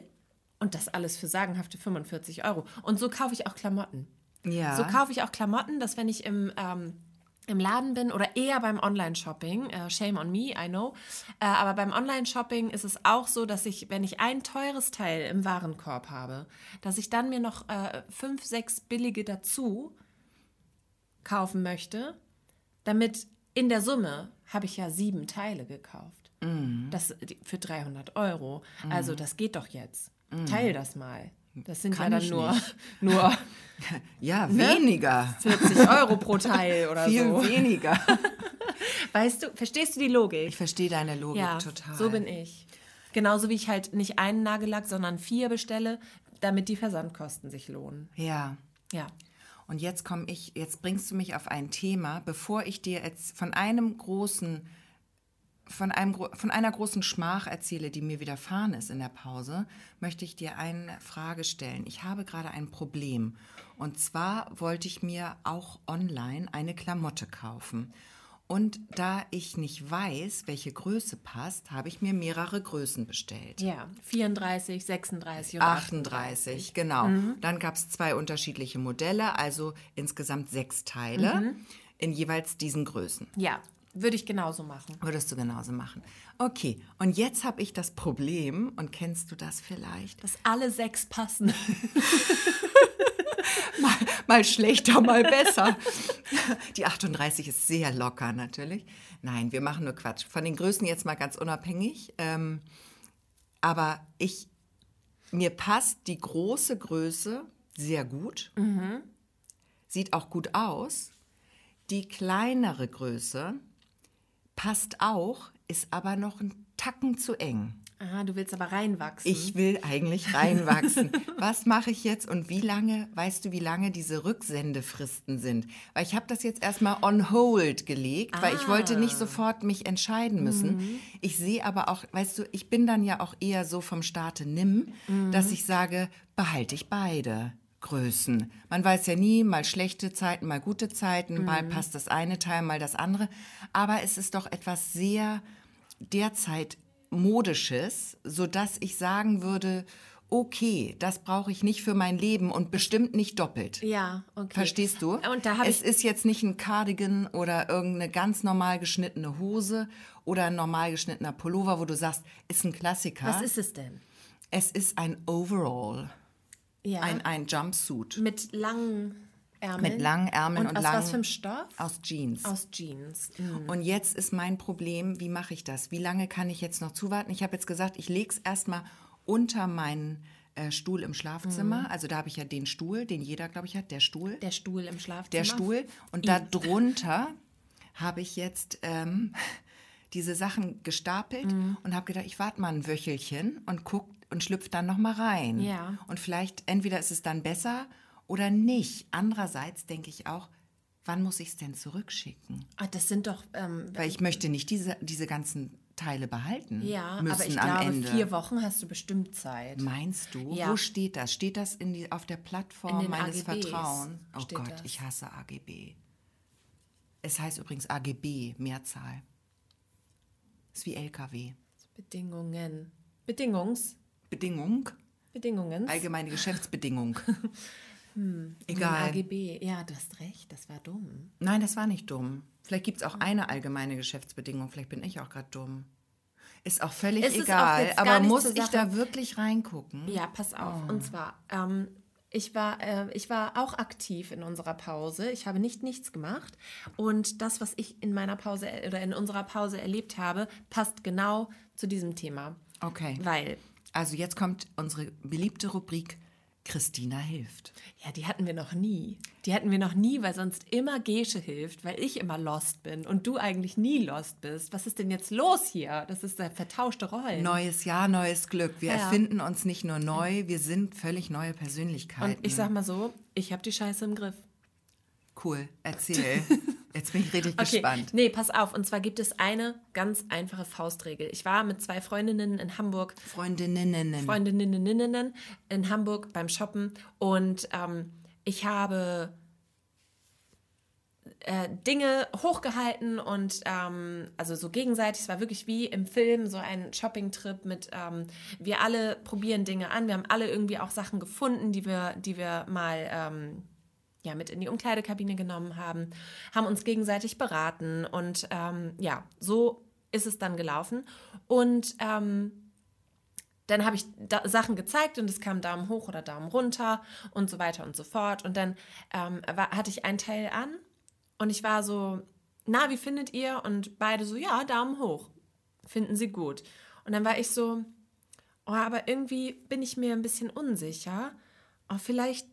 und das alles für sagenhafte 45 Euro. Und so kaufe ich auch Klamotten. Ja. So kaufe ich auch Klamotten, dass wenn ich im, ähm, im Laden bin oder eher beim Online-Shopping, äh, shame on me, I know, äh, aber beim Online-Shopping ist es auch so, dass ich, wenn ich ein teures Teil im Warenkorb habe, dass ich dann mir noch äh, fünf, sechs billige dazu kaufen möchte, damit in der Summe habe ich ja sieben Teile gekauft. Das die- für 300 Euro. Also das geht doch jetzt. Teil das mal. Das sind Kann ja dann nur, nicht. nur Ja, weniger. 40 Euro pro Teil oder Viel so. weniger. Weißt du, verstehst du die Logik? Ich verstehe deine Logik ja, total. so bin ich. Genauso wie ich halt nicht einen Nagellack, sondern vier bestelle, damit die Versandkosten sich lohnen. Ja. Ja. Und jetzt komme ich, jetzt bringst du mich auf ein Thema, bevor ich dir jetzt von einem großen, von, einem, von einer großen Schmach erzähle, die mir widerfahren ist in der Pause, möchte ich dir eine Frage stellen. Ich habe gerade ein Problem. Und zwar wollte ich mir auch online eine Klamotte kaufen. Und da ich nicht weiß, welche Größe passt, habe ich mir mehrere Größen bestellt. Ja, 34, 36 und 38, genau. Dann gab es zwei unterschiedliche Modelle, also insgesamt sechs Teile in jeweils diesen Größen. Ja, würde ich genauso machen. Würdest du genauso machen. Okay, und jetzt habe ich das Problem, und kennst du das vielleicht? Dass alle sechs passen. Mal, mal schlechter, mal besser. Die 38 ist sehr locker natürlich. Nein, wir machen nur Quatsch. Von den Größen jetzt mal ganz unabhängig. Ähm, aber ich, mir passt die große Größe sehr gut. Sieht auch gut aus. Die kleinere Größe passt auch, ist aber noch ein Tacken zu eng. Aha, du willst aber reinwachsen. Ich will eigentlich reinwachsen. Was mache ich jetzt und wie lange, weißt du, wie lange diese Rücksendefristen sind? Weil ich habe das jetzt erstmal on hold gelegt, weil ich wollte nicht sofort mich entscheiden müssen. Ich sehe aber auch, weißt du, ich bin dann ja auch eher so vom Staate nimm, dass ich sage, behalte ich beide. Größen. Man weiß ja nie, mal schlechte Zeiten, mal gute Zeiten, mal passt das eine Teil, mal das andere. Aber es ist doch etwas sehr derzeit modisches, so dass ich sagen würde, okay, das brauche ich nicht für mein Leben und bestimmt nicht doppelt. Ja, okay. Verstehst du? Und da es ist jetzt nicht ein Cardigan oder irgendeine ganz normal geschnittene Hose oder ein normal geschnittener Pullover, wo du sagst, ist ein Klassiker. Was ist es denn? es ist ein Overall, Ja. ein, ein Jumpsuit mit langen Ärmeln. mit langen Ärmeln und, und, aus langen was für einem Stoff? aus Jeans. Aus Jeans. Mhm. Und jetzt ist mein Problem, wie mache ich das? Wie lange kann ich jetzt noch zuwarten? Ich habe jetzt gesagt, ich lege es erstmal unter meinen äh, Stuhl im Schlafzimmer. Mhm. Also da habe ich ja den Stuhl, den jeder, glaube ich, hat, der Stuhl. Der Stuhl im Schlafzimmer. der Stuhl. Und da drunter habe ich jetzt ähm, diese Sachen gestapelt Mhm. und habe gedacht, ich warte mal ein Wöchelchen und guck und schlüpfe dann noch mal rein. Ja. Und vielleicht entweder ist es dann besser oder nicht. Andererseits denke ich auch, wann muss ich es denn zurückschicken? Ah, das sind doch. Ähm, Weil ich möchte nicht diese, diese ganzen Teile behalten ja, müssen aber ich am glaube, Ende. vier Wochen hast du bestimmt Zeit. Meinst du? Ja. Wo steht das? Steht das in die, auf der Plattform meines AGBs Vertrauens? Oh Gott, das. ich hasse AGB. Es heißt übrigens AGB, Mehrzahl. ist wie LKW. Bedingungen. Bedingungs. Bedingung, Bedingungen. allgemeine Geschäftsbedingung. Hm, Egal. AGB. Ja, du hast recht, das war dumm. Nein, das war nicht dumm. Vielleicht gibt es auch eine allgemeine Geschäftsbedingung. Vielleicht bin ich auch gerade dumm. Ist auch völlig Es auch egal. gar aber muss ich da wirklich reingucken? Ja, pass auf. Oh. Und zwar, ähm, ich, war, äh, ich war auch aktiv in unserer Pause. Ich habe nicht nichts gemacht. Und das, was ich in meiner Pause äh, oder in unserer Pause erlebt habe, passt genau zu diesem Thema. Okay. Weil, Also jetzt kommt unsere beliebte Rubrik Christina hilft. ja, die hatten wir noch nie. Die hatten wir noch nie, weil sonst immer Gesche hilft, weil ich immer lost bin und du eigentlich nie lost bist. Was ist denn jetzt los hier? Das ist der vertauschte Rollen. Neues Jahr, neues Glück. Wir Ja. erfinden uns nicht nur neu, wir sind völlig neue Persönlichkeiten. und ich sag mal so, ich habe die Scheiße im Griff. cool, erzähl. Jetzt bin ich richtig gespannt. Nee, pass auf. Und zwar gibt es eine ganz einfache Faustregel. Ich war mit zwei Freundinnen in Hamburg, Freundinnen. Freundinnen in Hamburg beim Shoppen und ähm, ich habe äh, Dinge hochgehalten und ähm, also so gegenseitig. Es war wirklich wie im Film so ein Shopping-Trip mit ähm, wir alle probieren Dinge an. Wir haben alle irgendwie auch Sachen gefunden, die wir, die wir mal ähm, ja, mit in die Umkleidekabine genommen haben, haben uns gegenseitig beraten und ähm, ja, so ist es dann gelaufen. Und ähm, dann habe ich da Sachen gezeigt und es kam Daumen hoch oder Daumen runter und so weiter und so fort. Und dann ähm, war, hatte ich ein Teil an und ich war so, na, wie findet ihr? Und beide so, ja, Daumen hoch. Finden sie gut. Und dann war ich so, oh, aber irgendwie bin ich mir ein bisschen unsicher. Oh, vielleicht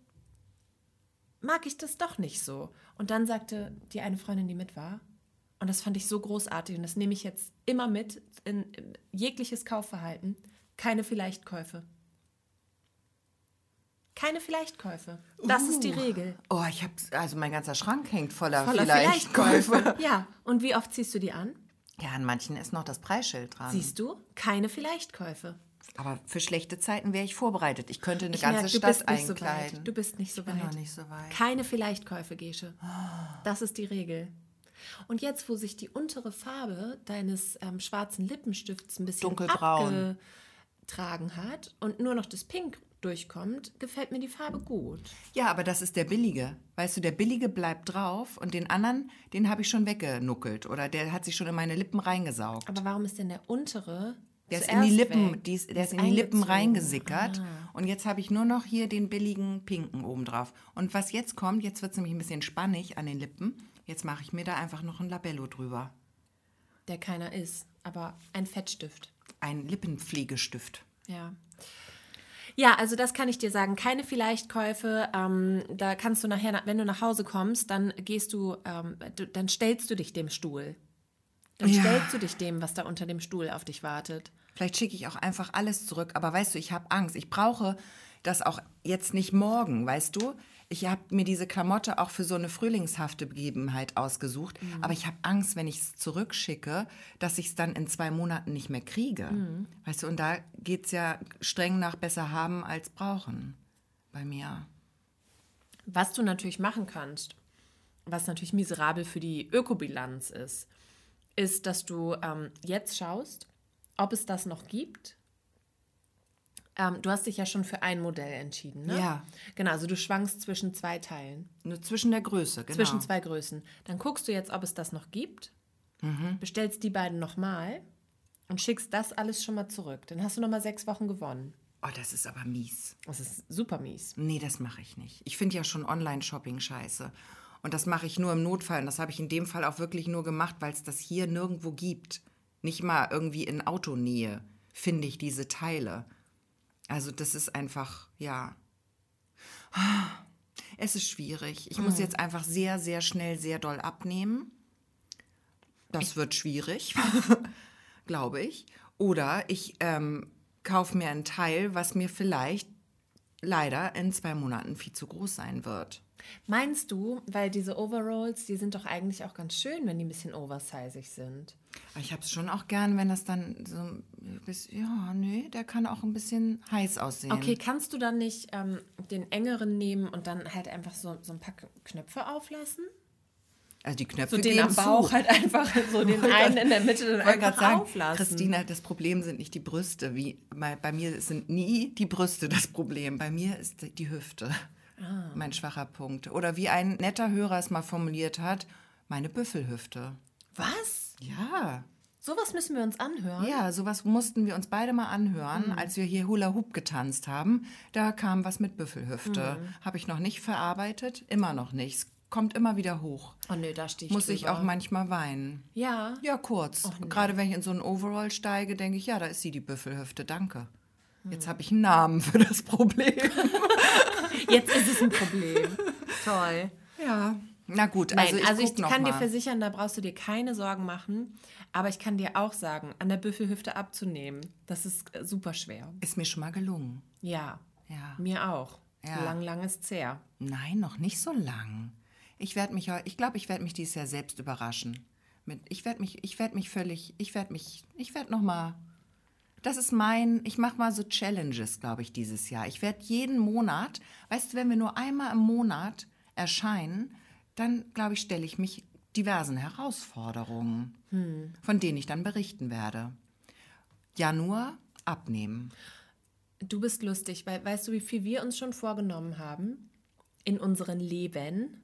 mag ich das doch nicht so. Und dann sagte die eine Freundin, die mit war, und das fand ich so großartig und das nehme ich jetzt immer mit in, jegliches Kaufverhalten, keine Vielleichtkäufe. Keine Vielleichtkäufe. Das ist die Uh. Regel. Oh, ich habe also mein ganzer Schrank hängt voller, Voller Vielleichtkäufe. Ja, und wie oft ziehst du die an? Ja, an manchen ist noch das Preisschild dran. Siehst du? Keine Vielleichtkäufe. Aber für schlechte Zeiten wäre ich vorbereitet. Ich könnte eine Ich ganze merk, du Stadt bist nicht so einkleiden. weit. Du bist nicht so bin weit. noch nicht so weit. Keine Vielleichtkäufe, Gesche. Das ist die Regel. Und jetzt, wo sich die untere Farbe deines ähm, schwarzen Lippenstifts ein bisschen Dunkelbraun. abgetragen hat und nur noch das Pink durchkommt, gefällt mir die Farbe gut. Ja, aber das ist der billige. Weißt du, der billige bleibt drauf und den anderen, den habe ich schon weggenuckelt oder der hat sich schon in meine Lippen reingesaugt. Aber warum ist denn der untere Der ist in die Lippen, weg? die ist, der ist ist in die Lippen reingesickert. Ah. Und jetzt habe ich nur noch hier den billigen Pinken oben drauf. Und was jetzt kommt, jetzt wird es nämlich ein bisschen spannig an den Lippen. Jetzt mache ich mir da einfach noch ein Labello drüber. Der keiner ist, aber ein Fettstift. Ein Lippenpflegestift. Ja. Ja, also das kann ich dir sagen. Keine Vielleichtkäufe. Ähm, da kannst du nachher, wenn du nach Hause kommst, dann gehst du, ähm, du dann stellst du dich dem Stuhl. Dann Ja. stellst du dich dem, was da unter dem Stuhl auf dich wartet. Vielleicht schicke ich auch einfach alles zurück. Aber weißt du, ich habe Angst. Ich brauche das auch jetzt nicht morgen, weißt du? Ich habe mir diese Klamotte auch für so eine frühlingshafte Begebenheit ausgesucht. Aber ich habe Angst, wenn ich es zurückschicke, dass ich es dann in zwei Monaten nicht mehr kriege. Weißt du, und da geht es ja streng nach besser haben als brauchen bei mir. Was du natürlich machen kannst, was natürlich miserabel für die Ökobilanz ist, ist, dass du ähm, jetzt schaust, ob es das noch gibt Ähm, du hast dich ja schon für ein Modell entschieden, ne? Ja. Genau, also du schwankst zwischen zwei Teilen, Nur zwischen der Größe, genau. zwischen zwei Größen. Dann guckst du jetzt, ob es das noch gibt, Mhm. bestellst die beiden nochmal und schickst das alles schon mal zurück. Dann hast du nochmal sechs Wochen gewonnen. Oh, das ist aber mies. Das ist super mies. Nee, das mache ich nicht. Ich finde ja schon Online-Shopping scheiße. Und das mache ich nur im Notfall. Und das habe ich in dem Fall auch wirklich nur gemacht, weil es das hier nirgendwo gibt. Nicht mal irgendwie in Autonähe finde ich diese Teile. Also das ist einfach, ja. Es ist schwierig. Ich muss jetzt einfach sehr, sehr schnell, sehr doll abnehmen. Das wird schwierig, glaube ich. Oder ich ähm, kaufe mir ein Teil, was mir vielleicht leider in zwei Monaten viel zu groß sein wird. Meinst du, weil diese Overalls, die sind doch eigentlich auch ganz schön, wenn die ein bisschen oversizig sind. Ich habe es schon auch gern, wenn das dann so ein bisschen, ja, nee, der kann auch ein bisschen heiß aussehen. Okay, kannst du dann nicht ähm, den engeren nehmen und dann halt einfach so, so ein paar Knöpfe auflassen? Also die Knöpfe So den gehen am Bauch zu. halt einfach so den einen in der Mitte dann einfach sagen, auflassen. Christina, das Problem sind nicht die Brüste. Wie, bei, bei mir sind nie die Brüste das Problem. Bei mir ist die- Hüfte Ah. mein schwacher Punkt. Oder wie ein netter Hörer es mal formuliert hat, meine Büffelhüfte. Was? Ja, Sowas müssen wir uns anhören. ja, sowas mussten wir uns beide mal anhören, als wir hier Hula Hoop getanzt haben. Da kam was mit Büffelhüfte. Habe ich noch nicht verarbeitet, immer noch nicht. Kommt immer wieder hoch. Oh nö, da stehe ich Muss ich drüber. auch manchmal weinen. Ja. Ja, kurz. Gerade wenn ich in so einen Overall steige, denke ich, ja, da ist sie, die Büffelhüfte, danke. Jetzt habe ich einen Namen für das Problem. Jetzt ist es ein Problem. Toll. Ja. Na gut, Nein, also also ich, ich, guck noch kann dir mal. versichern, da brauchst du dir keine Sorgen machen. Aber ich kann dir auch sagen, an der Büffelhüfte abzunehmen, das ist äh, super schwer. Ist mir schon mal gelungen. Ja. Ja. Mir auch. Ja. Lang, lang ist zäh. Nein, noch nicht so lang. Ich werde mich, ich glaube, ich werde mich dieses Jahr selbst überraschen. Mit, ich werde mich, ich werde mich völlig, ich werde mich, ich werde noch mal. Das ist mein, ich mache mal so Challenges, glaube ich, dieses Jahr. Ich werde jeden Monat, weißt du, wenn wir nur einmal im Monat erscheinen, dann glaube ich, stelle ich mich diversen Herausforderungen, von denen ich dann berichten werde. Januar abnehmen. Du bist lustig, weil weißt du, wie viel wir uns schon vorgenommen haben in unseren Leben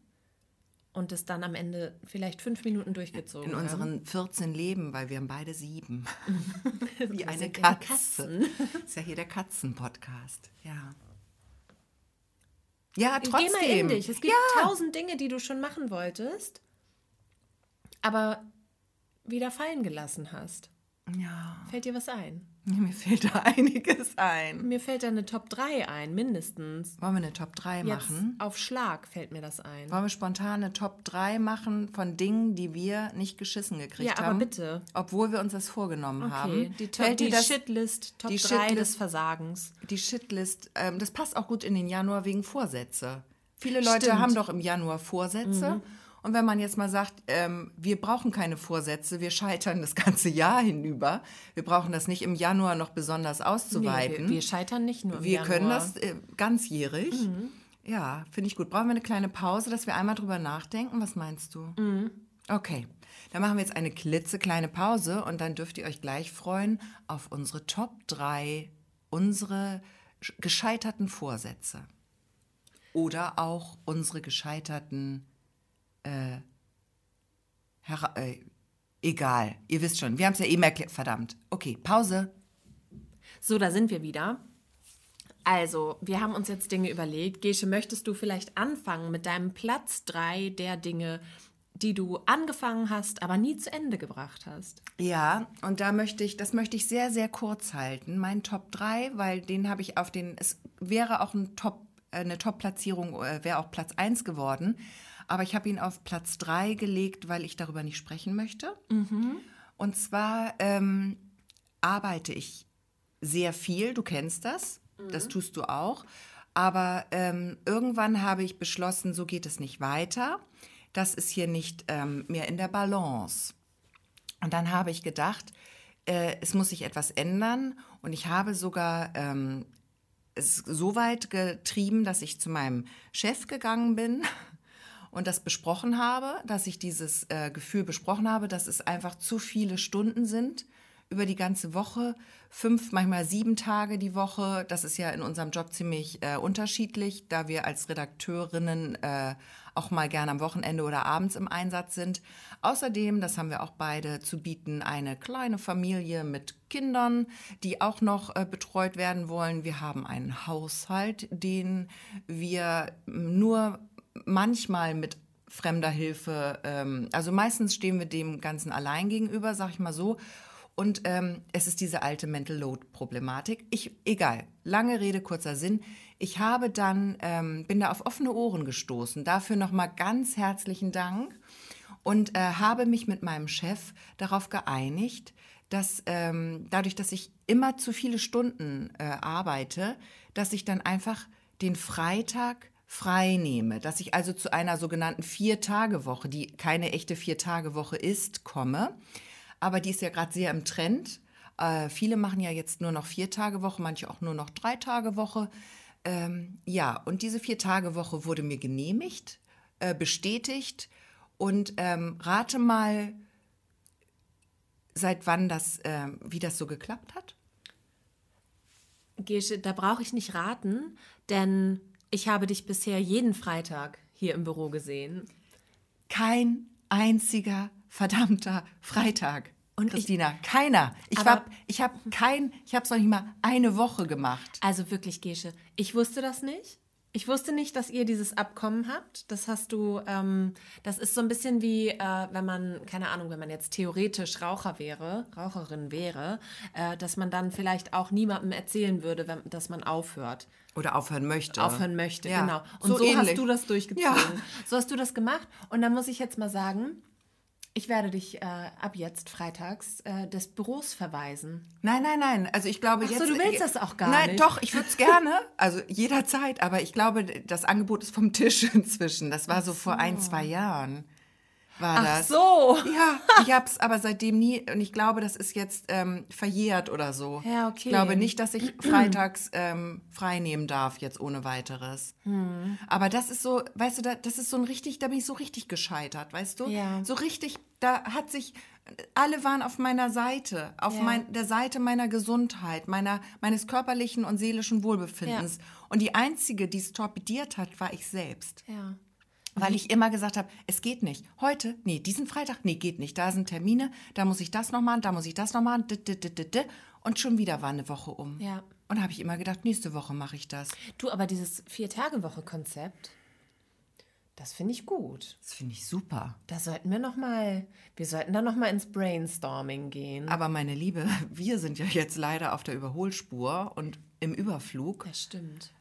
und es dann am Ende vielleicht fünf Minuten durchgezogen In haben? unseren 14 Leben, weil wir haben beide sieben. Wie eine Katze. Ist ja hier der Katzen-Podcast. Ja. Ja, trotzdem. Geh mal in dich. Es gibt ja. tausend Dinge, die du schon machen wolltest, aber wieder fallen gelassen hast. ja. Fällt dir was ein? Mir fällt da einiges ein. Mir fällt da eine Top 3 ein, mindestens. Wollen wir eine Top 3 Jetzt machen? auf Schlag fällt mir das ein. Wollen wir spontan eine Top 3 machen von Dingen, die wir nicht geschissen gekriegt Ja, haben? aber bitte. Obwohl wir uns das vorgenommen Okay, haben. die, Top, Fällt die das, Shitlist, Top die 3 Shitlist- des Versagens. die Shitlist, ähm, das passt auch gut in den Januar wegen Vorsätze. Viele Leute Stimmt. haben doch im Januar Vorsätze. Und wenn man jetzt mal sagt, ähm, wir brauchen keine Vorsätze, wir scheitern das ganze Jahr hinüber, wir brauchen das nicht im Januar noch besonders Nee, auszuweiten. wir, wir scheitern nicht nur im wir können Januar. das äh, ganzjährig. Ja, finde ich gut. Brauchen wir eine kleine Pause, dass wir einmal drüber nachdenken? Was meinst du? Okay, dann machen wir jetzt eine klitzekleine Pause und dann dürft ihr euch gleich freuen auf unsere Top 3, unsere sch- gescheiterten Vorsätze. Oder auch unsere gescheiterten, äh, äh, egal, ihr wisst schon, wir haben es ja eben erklärt, verdammt. Okay, Pause. So, da sind wir wieder. Also, wir haben uns jetzt Dinge überlegt. Gesche, möchtest du vielleicht anfangen mit deinem Platz 3 der Dinge, die du angefangen hast, aber nie zu Ende gebracht hast? Ja, und da möchte ich, das möchte ich sehr, sehr kurz halten. Mein Top 3, weil den habe ich auf den, es wäre auch ein Top, äh, eine Top-Platzierung, äh, wäre auch Platz 1 geworden. Aber ich habe ihn auf Platz 3 gelegt, weil ich darüber nicht sprechen möchte. Und zwar ähm, arbeite ich sehr viel, du kennst das, das tust du auch. Aber ähm, irgendwann habe ich beschlossen, so geht es nicht weiter. Das ist hier nicht ähm, mehr in der Balance. Und dann habe ich gedacht, äh, es muss sich etwas ändern. Und ich habe sogar ähm, es so weit getrieben, dass ich zu meinem Chef gegangen bin und das besprochen habe, dass ich dieses äh, Gefühl besprochen habe, dass es einfach zu viele Stunden sind, über die ganze Woche, fünf, manchmal sieben Tage die Woche. Das ist ja in unserem Job ziemlich äh, unterschiedlich, da wir als Redakteurinnen äh, auch mal gerne am Wochenende oder abends im Einsatz sind. Außerdem, das haben wir auch beide zu bieten, eine kleine Familie mit Kindern, die auch noch äh, betreut werden wollen. Wir haben einen Haushalt, den wir nur manchmal mit fremder Hilfe, ähm, also meistens stehen wir dem Ganzen allein gegenüber, sag ich mal so. Und ähm, es ist diese alte Mental Load Problematik. Ich, egal, lange Rede, kurzer Sinn. Ich habe dann, ähm, bin da auf offene Ohren gestoßen. Dafür nochmal ganz herzlichen Dank und äh, habe mich mit meinem Chef darauf geeinigt, dass ähm, dadurch, dass ich immer zu viele Stunden äh, arbeite, dass ich dann einfach den Freitag frei nehme, dass ich also zu einer sogenannten Vier-Tage-Woche, die keine echte Vier-Tage-Woche ist, komme. Aber die ist ja gerade sehr im Trend. Äh, viele machen ja jetzt nur noch Vier-Tage-Woche, manche auch nur noch Drei-Tage-Woche. Ähm, ja, und diese Vier-Tage-Woche wurde mir genehmigt, äh, bestätigt. Und ähm, rate mal, seit wann das, äh, wie das so geklappt hat? Gesche, da brauche ich nicht raten, denn ich habe dich bisher jeden Freitag hier im Büro gesehen. Kein einziger verdammter Freitag. Und Christina, ich, keiner. Ich habe ich hab kein, ich habe es noch nicht mal eine Woche gemacht. Also wirklich, Gesche, ich wusste das nicht. Ich wusste nicht, dass ihr dieses Abkommen habt. Das hast du, ähm, das ist so ein bisschen wie, äh, wenn man, keine Ahnung, wenn man jetzt theoretisch Raucher wäre, Raucherin wäre, äh, dass man dann vielleicht auch niemandem erzählen würde, wenn, dass man aufhört. Oder aufhören möchte. Aufhören möchte, ja. genau. Und so, so hast du das durchgezogen. Ja. So hast du das gemacht. Und dann muss ich jetzt mal sagen, ich werde dich äh, ab jetzt freitags äh, des Büros verweisen. Nein, nein, nein. Also ich glaube Ach jetzt. So, du willst das auch gar nein, nicht. Nein, doch, ich würde es gerne. Also jederzeit. Aber ich glaube, das Angebot ist vom Tisch inzwischen. Das war so, so vor ein, zwei Jahren war Ach das. so. Ja, ich habe es aber seitdem nie und ich glaube, das ist jetzt ähm, verjährt oder so. Ja, okay. Ich glaube nicht, dass ich freitags ähm, frei nehmen darf jetzt ohne weiteres. Hm. Aber das ist so, weißt du, da, das ist so ein richtig, da bin ich so richtig gescheitert, weißt du? Ja. So richtig, da hat sich alle waren auf meiner Seite, auf ja. mein, der Seite meiner Gesundheit, meiner, meines körperlichen und seelischen Wohlbefindens. Ja. Und die einzige, die es torpediert hat, war ich selbst. Ja. Weil ich immer gesagt habe, es geht nicht. Heute, nee, diesen Freitag, nee, geht nicht. Da sind Termine, da muss ich das noch machen, da muss ich das noch machen. Und schon wieder war eine Woche um. Ja. Und da habe ich immer gedacht, nächste Woche mache ich das. Du, aber dieses Vier-Tage-Woche-Konzept, das finde ich gut. Das finde ich super. Da sollten wir noch mal, wir sollten da noch mal ins Brainstorming gehen. Aber meine Liebe, wir sind ja jetzt leider auf der Überholspur und im Überflug. Das stimmt.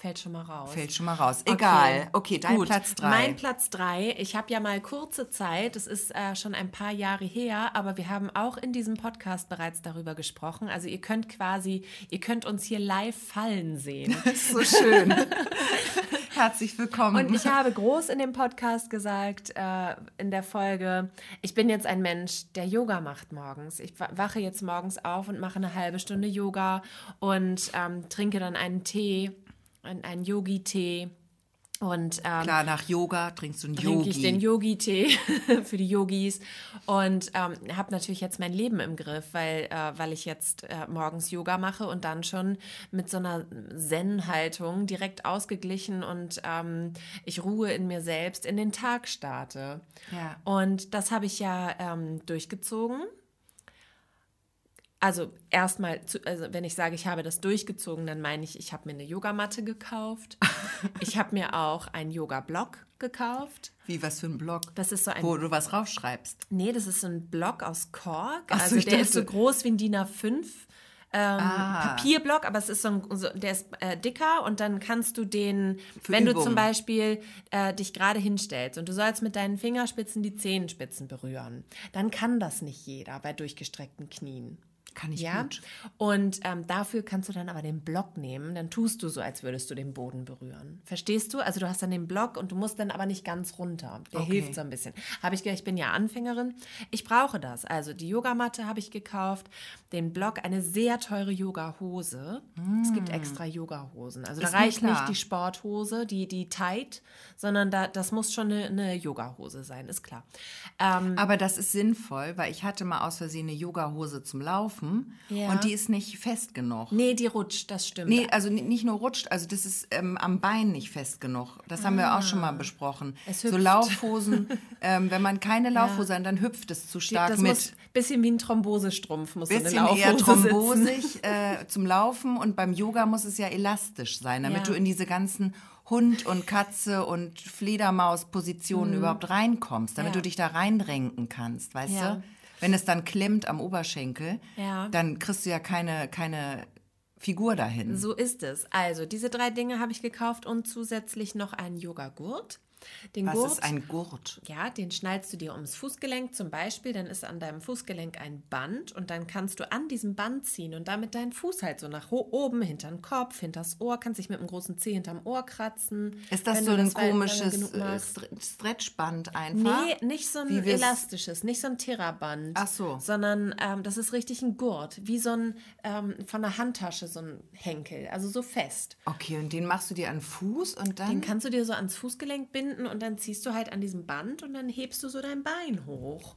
Fällt schon mal raus. Fällt schon mal raus. Egal. Okay, okay dein Gut. Platz drei. Mein Platz drei. Ich habe ja mal kurze Zeit, es ist äh, schon ein paar Jahre her, aber wir haben auch in diesem Podcast bereits darüber gesprochen. Also ihr könnt quasi, ihr könnt uns hier live fallen sehen. Das ist so schön. Herzlich willkommen. Und ich habe groß in dem Podcast gesagt, äh, in der Folge, ich bin jetzt ein Mensch, der Yoga macht morgens. Ich wache jetzt morgens auf und mache eine halbe Stunde Yoga und ähm, trinke dann einen Tee ein, ein Yogi-Tee. Und ähm, klar, nach Yoga trinkst du einen Yogi. Trinke ich den Yogi-Tee für die Yogis und ähm, habe natürlich jetzt mein Leben im Griff, weil, äh, weil ich jetzt äh, morgens Yoga mache und dann schon mit so einer Zen-Haltung direkt ausgeglichen und ähm, ich ruhe in mir selbst in den Tag starte. Ja. Und das habe ich ja ähm, durchgezogen also erstmal, also wenn ich sage, ich habe das durchgezogen, dann meine ich, ich habe mir eine Yogamatte gekauft. ich habe mir auch einen Yoga-Block gekauft. Wie, was für ein Block? Das ist so ein... Wo du was raufschreibst? Nee, das ist so ein Block aus Kork. Ach also so, der dachte, ist so groß wie ein DIN A5. Ähm, Ah. Papierblock, aber es ist so ein, so, der ist äh, dicker und dann kannst du den, Für wenn du Übungen. zum Beispiel äh, dich gerade hinstellst und du sollst mit deinen Fingerspitzen die Zehenspitzen berühren, dann kann das nicht jeder bei durchgestreckten Knien. Kann ich ja? gut. Und ähm, dafür kannst du dann aber den Block nehmen. Dann tust du so, als würdest du den Boden berühren. Verstehst du? Also du hast dann den Block und du musst dann aber nicht ganz runter. Der Okay. hilft so ein bisschen. Habe ich gedacht, ich bin ja Anfängerin. Ich brauche das. Also die Yogamatte habe ich gekauft, den Block, eine sehr teure Yoga-Hose. Es gibt extra Yoga-Hosen. Also Mm. Ist da reicht nicht die Sporthose, die, die tight, sondern da, das muss schon eine, eine Yoga-Hose sein, ist klar. Ähm, Aber das ist sinnvoll, weil ich hatte mal aus Versehen eine Yogahose zum Laufen Ja. und die ist nicht fest genug. nee, die rutscht, das stimmt. Nee, also ni- nicht nur rutscht, also das ist ähm, am Bein nicht fest genug. Das haben wir auch schon mal besprochen. Ah. Es So. Laufhosen, ähm, wenn man keine Laufhose hat, dann hüpft es zu stark das mit. muss bisschen wie ein Thrombosestrumpf muss so eine bisschen Laufhose eher thrombosig äh, zum Laufen und beim Yoga muss es ja elastisch sein, damit Ja. du in diese ganzen Hund und Katze und Fledermaus-Positionen überhaupt reinkommst, damit Mhm. Ja. du dich da reinrenken kannst, weißt Ja. du? Wenn es dann klemmt am Oberschenkel, Ja. dann kriegst du ja keine, keine Figur dahin. So ist es. Also, diese drei Dinge habe ich gekauft und zusätzlich noch einen Yoga-Gurt. Den Was Gurt, ist ein Gurt? ja, den schnallst du dir ums Fußgelenk zum Beispiel, dann ist an deinem Fußgelenk ein Band und dann kannst du an diesem Band ziehen und damit deinen Fuß halt so nach oben, hinter den Kopf, hinters Ohr, kannst dich mit einem großen Zeh hinterm Ohr kratzen. Ist das so ein lange komisches äh, Stretchband einfach? Nee, nicht so ein elastisches, nicht so ein Theraband. Ach so. Sondern ähm, das ist richtig ein Gurt, wie so ein ähm, von der Handtasche so ein Henkel, also so fest. Okay, und den machst du dir an den Fuß und dann. Den kannst du dir so ans Fußgelenk binden und dann ziehst du halt an diesem Band und dann hebst du so dein Bein hoch.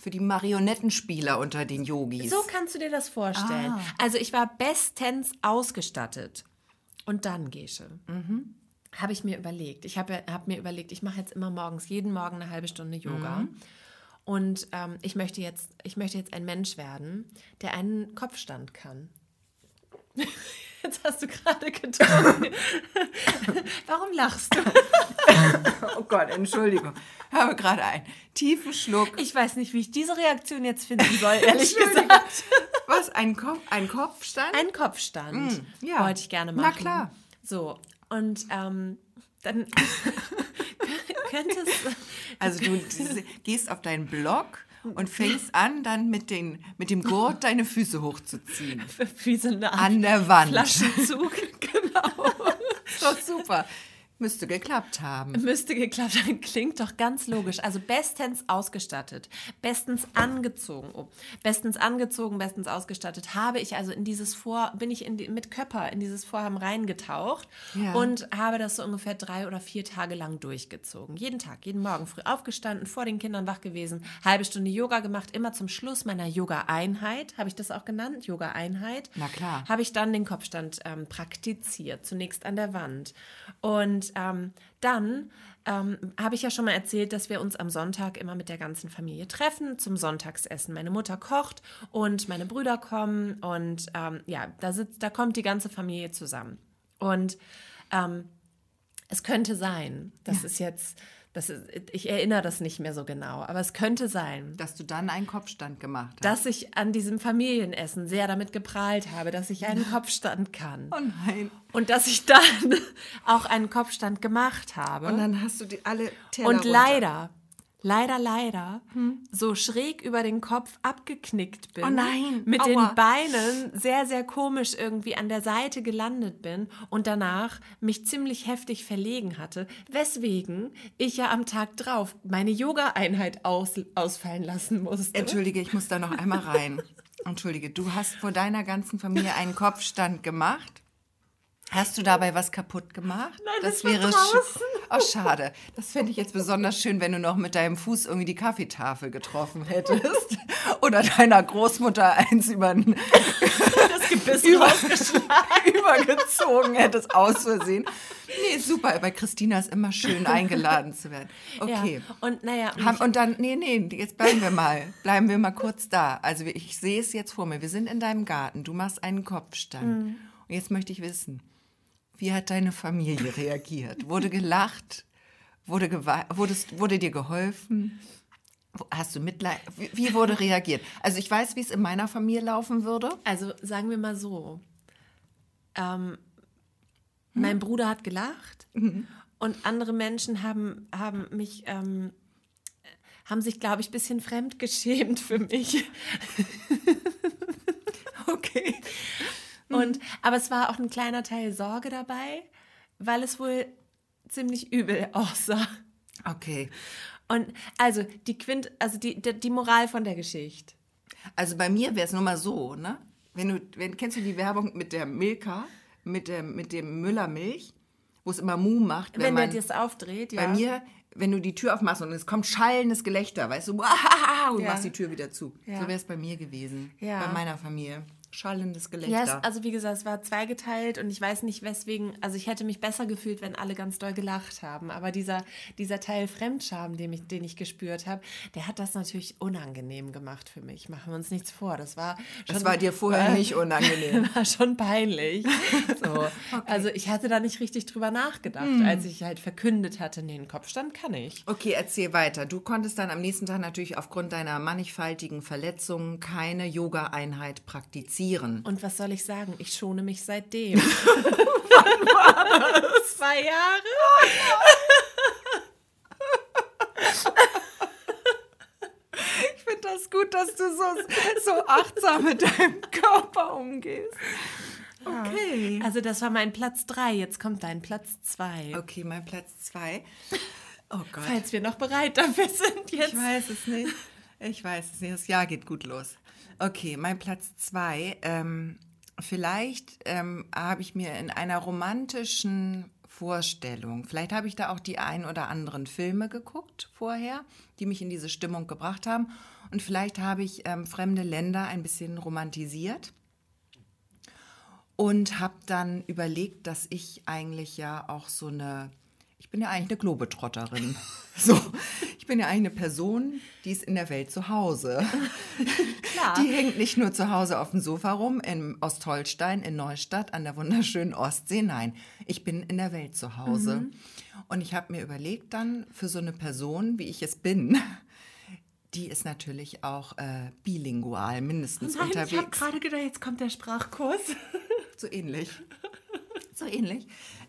für die Marionettenspieler unter den Yogis. So kannst du dir das vorstellen. Ah. Also ich war bestens ausgestattet. Und dann, Gesche, Mhm. habe ich mir überlegt, ich habe hab mir überlegt, ich mache jetzt immer morgens, jeden Morgen eine halbe Stunde Yoga. Mhm. Und ähm, ich, möchte jetzt, ich möchte jetzt ein Mensch werden, der einen Kopfstand kann. Jetzt hast du gerade getrunken. Warum lachst du? Oh Gott, Entschuldigung. Ich habe gerade einen tiefen Schluck. Ich weiß nicht, wie ich diese Reaktion jetzt finden soll, ehrlich Entschuldigung. gesagt. Was? Ein, Kopf, ein Kopfstand? Ein Kopfstand Mm, ja. wollte ich gerne Na machen. klar. So, und ähm, dann könnte es. also du gehst auf deinen Blog und fängst an, dann mit, den, mit dem Gurt deine Füße hochzuziehen. Wie so eine Art An der Wand. Flaschenzug, genau. Ist doch super. Müsste geklappt haben. Müsste geklappt haben. Klingt doch ganz logisch. Also bestens ausgestattet, bestens angezogen, oh, bestens angezogen, bestens ausgestattet habe ich also in dieses Vor, bin ich die, mit Körper in dieses Vorhaben reingetaucht Ja. und habe das so ungefähr drei oder vier Tage lang durchgezogen. Jeden Tag, jeden Morgen früh aufgestanden, vor den Kindern wach gewesen, halbe Stunde Yoga gemacht, immer zum Schluss meiner Yoga-Einheit, habe ich das auch genannt, Yoga-Einheit. Na klar. Habe ich dann den Kopfstand ähm, praktiziert, zunächst an der Wand. Und ähm, dann ähm, habe ich ja schon mal erzählt, dass wir uns am Sonntag immer mit der ganzen Familie treffen zum Sonntagsessen. Meine Mutter kocht und meine Brüder kommen und ähm, ja, da sitzt, da kommt die ganze Familie zusammen. Und ähm, es könnte sein, das ist jetzt, das ist, ich erinnere das nicht mehr so genau, aber es könnte sein, Dass du dann einen Kopfstand gemacht hast. dass ich an diesem Familienessen sehr damit geprahlt habe, dass ich einen Kopfstand kann. oh nein. Und dass ich dann auch einen Kopfstand gemacht habe. Und dann hast du die alle Teller Und runter. leider, leider, leider, so schräg über den Kopf abgeknickt bin. Oh nein, Mit aua. den Beinen sehr, sehr komisch irgendwie an der Seite gelandet bin und danach mich ziemlich heftig verlegen hatte, weswegen ich ja am Tag drauf meine Yoga-Einheit aus, ausfallen lassen musste. Entschuldige, ich muss da noch einmal rein. Entschuldige, du hast vor deiner ganzen Familie einen Kopfstand gemacht. Hast du dabei was kaputt gemacht? Nein, das war wäre draußen. sch- Oh, schade. Das fände ich jetzt besonders schön, wenn du noch mit deinem Fuß irgendwie die Kaffeetafel getroffen hättest. Oder deiner Großmutter eins über den das Gebiss über, übergezogen hättest, aus Versehen. Nee, super. Bei Christina ist immer schön, eingeladen zu werden. Okay. Ja. Und naja, und dann, nee, nee, jetzt bleiben wir mal. Bleiben wir mal kurz da. Also ich sehe es jetzt vor mir. Wir sind in deinem Garten. Du machst einen Kopfstand. Mhm. Und jetzt möchte ich wissen, wie hat deine Familie reagiert? Wurde gelacht? Wurde, wurdest, wurde dir geholfen? Hast du Mitleid? Wie, wie wurde reagiert? Also ich weiß, wie es in meiner Familie laufen würde. Also sagen wir mal so, ähm, Hm? mein Bruder hat gelacht Mhm. und andere Menschen haben, haben mich, ähm, haben sich, glaube ich, ein bisschen fremd geschämt für mich. Okay. Und, aber es war auch ein kleiner Teil Sorge dabei, weil es wohl ziemlich übel aussah. Okay. Und also die Quint, also die, die, die Moral von der Geschichte. Also bei mir wäre es nur mal so, ne? Wenn du, wenn, kennst du die Werbung mit der Milka, mit, der, mit dem Müllermilch, wo es immer Mu macht? Wenn, man, der das aufdreht, ja. Bei mir, wenn du die Tür aufmachst und es kommt schallendes Gelächter, weißt du, und Ja. machst die Tür wieder zu. Ja. So wäre es bei mir gewesen. Ja. Bei meiner Familie. Schallendes Ja, Gelächter. es, also wie gesagt, es war zweigeteilt und ich weiß nicht weswegen, also ich hätte mich besser gefühlt, wenn alle ganz doll gelacht haben. Aber dieser, dieser Teil Fremdscham, den ich, den ich gespürt habe, der hat das natürlich unangenehm gemacht für mich. Machen wir uns nichts vor. Das war schon, das war dir vorher nicht unangenehm. war schon peinlich. So. Also ich hatte da nicht richtig drüber nachgedacht, als ich halt verkündet hatte, nee, einen Kopfstand kann ich. Okay, erzähl weiter. Du konntest dann am nächsten Tag natürlich aufgrund deiner mannigfaltigen Verletzungen keine Yoga-Einheit praktizieren. Und was soll ich sagen? Ich schone mich seitdem. Wann war das? Zwei Jahre? Ich finde das gut, dass du so, so achtsam mit deinem Körper umgehst. Okay. Also das war mein Platz drei. Jetzt kommt dein Platz zwei. Okay, mein Platz zwei. Oh Gott. Falls wir noch bereit dafür sind jetzt. Ich weiß es nicht. Ich weiß es nicht. Das Jahr geht gut los. Okay, mein Platz zwei. Ähm, vielleicht ähm, habe ich mir in einer romantischen Vorstellung, vielleicht habe ich da auch die ein oder anderen Filme geguckt vorher, die mich in diese Stimmung gebracht haben. Und vielleicht habe ich ähm, fremde Länder ein bisschen romantisiert und habe dann überlegt, dass ich eigentlich ja auch so eine, ich bin ja eigentlich eine Globetrotterin. So, bin ja eigentlich eine Person, die ist in der Welt zu Hause. Klar. Die hängt nicht nur zu Hause auf dem Sofa rum, in Ostholstein, in Neustadt, an der wunderschönen Ostsee. Nein, ich bin in der Welt zu Hause. Und ich habe mir überlegt dann, für so eine Person, wie ich es bin, die ist natürlich auch äh, bilingual mindestens Nein, unterwegs. ich habe gerade gedacht, jetzt kommt der Sprachkurs. So ähnlich. So ähnlich.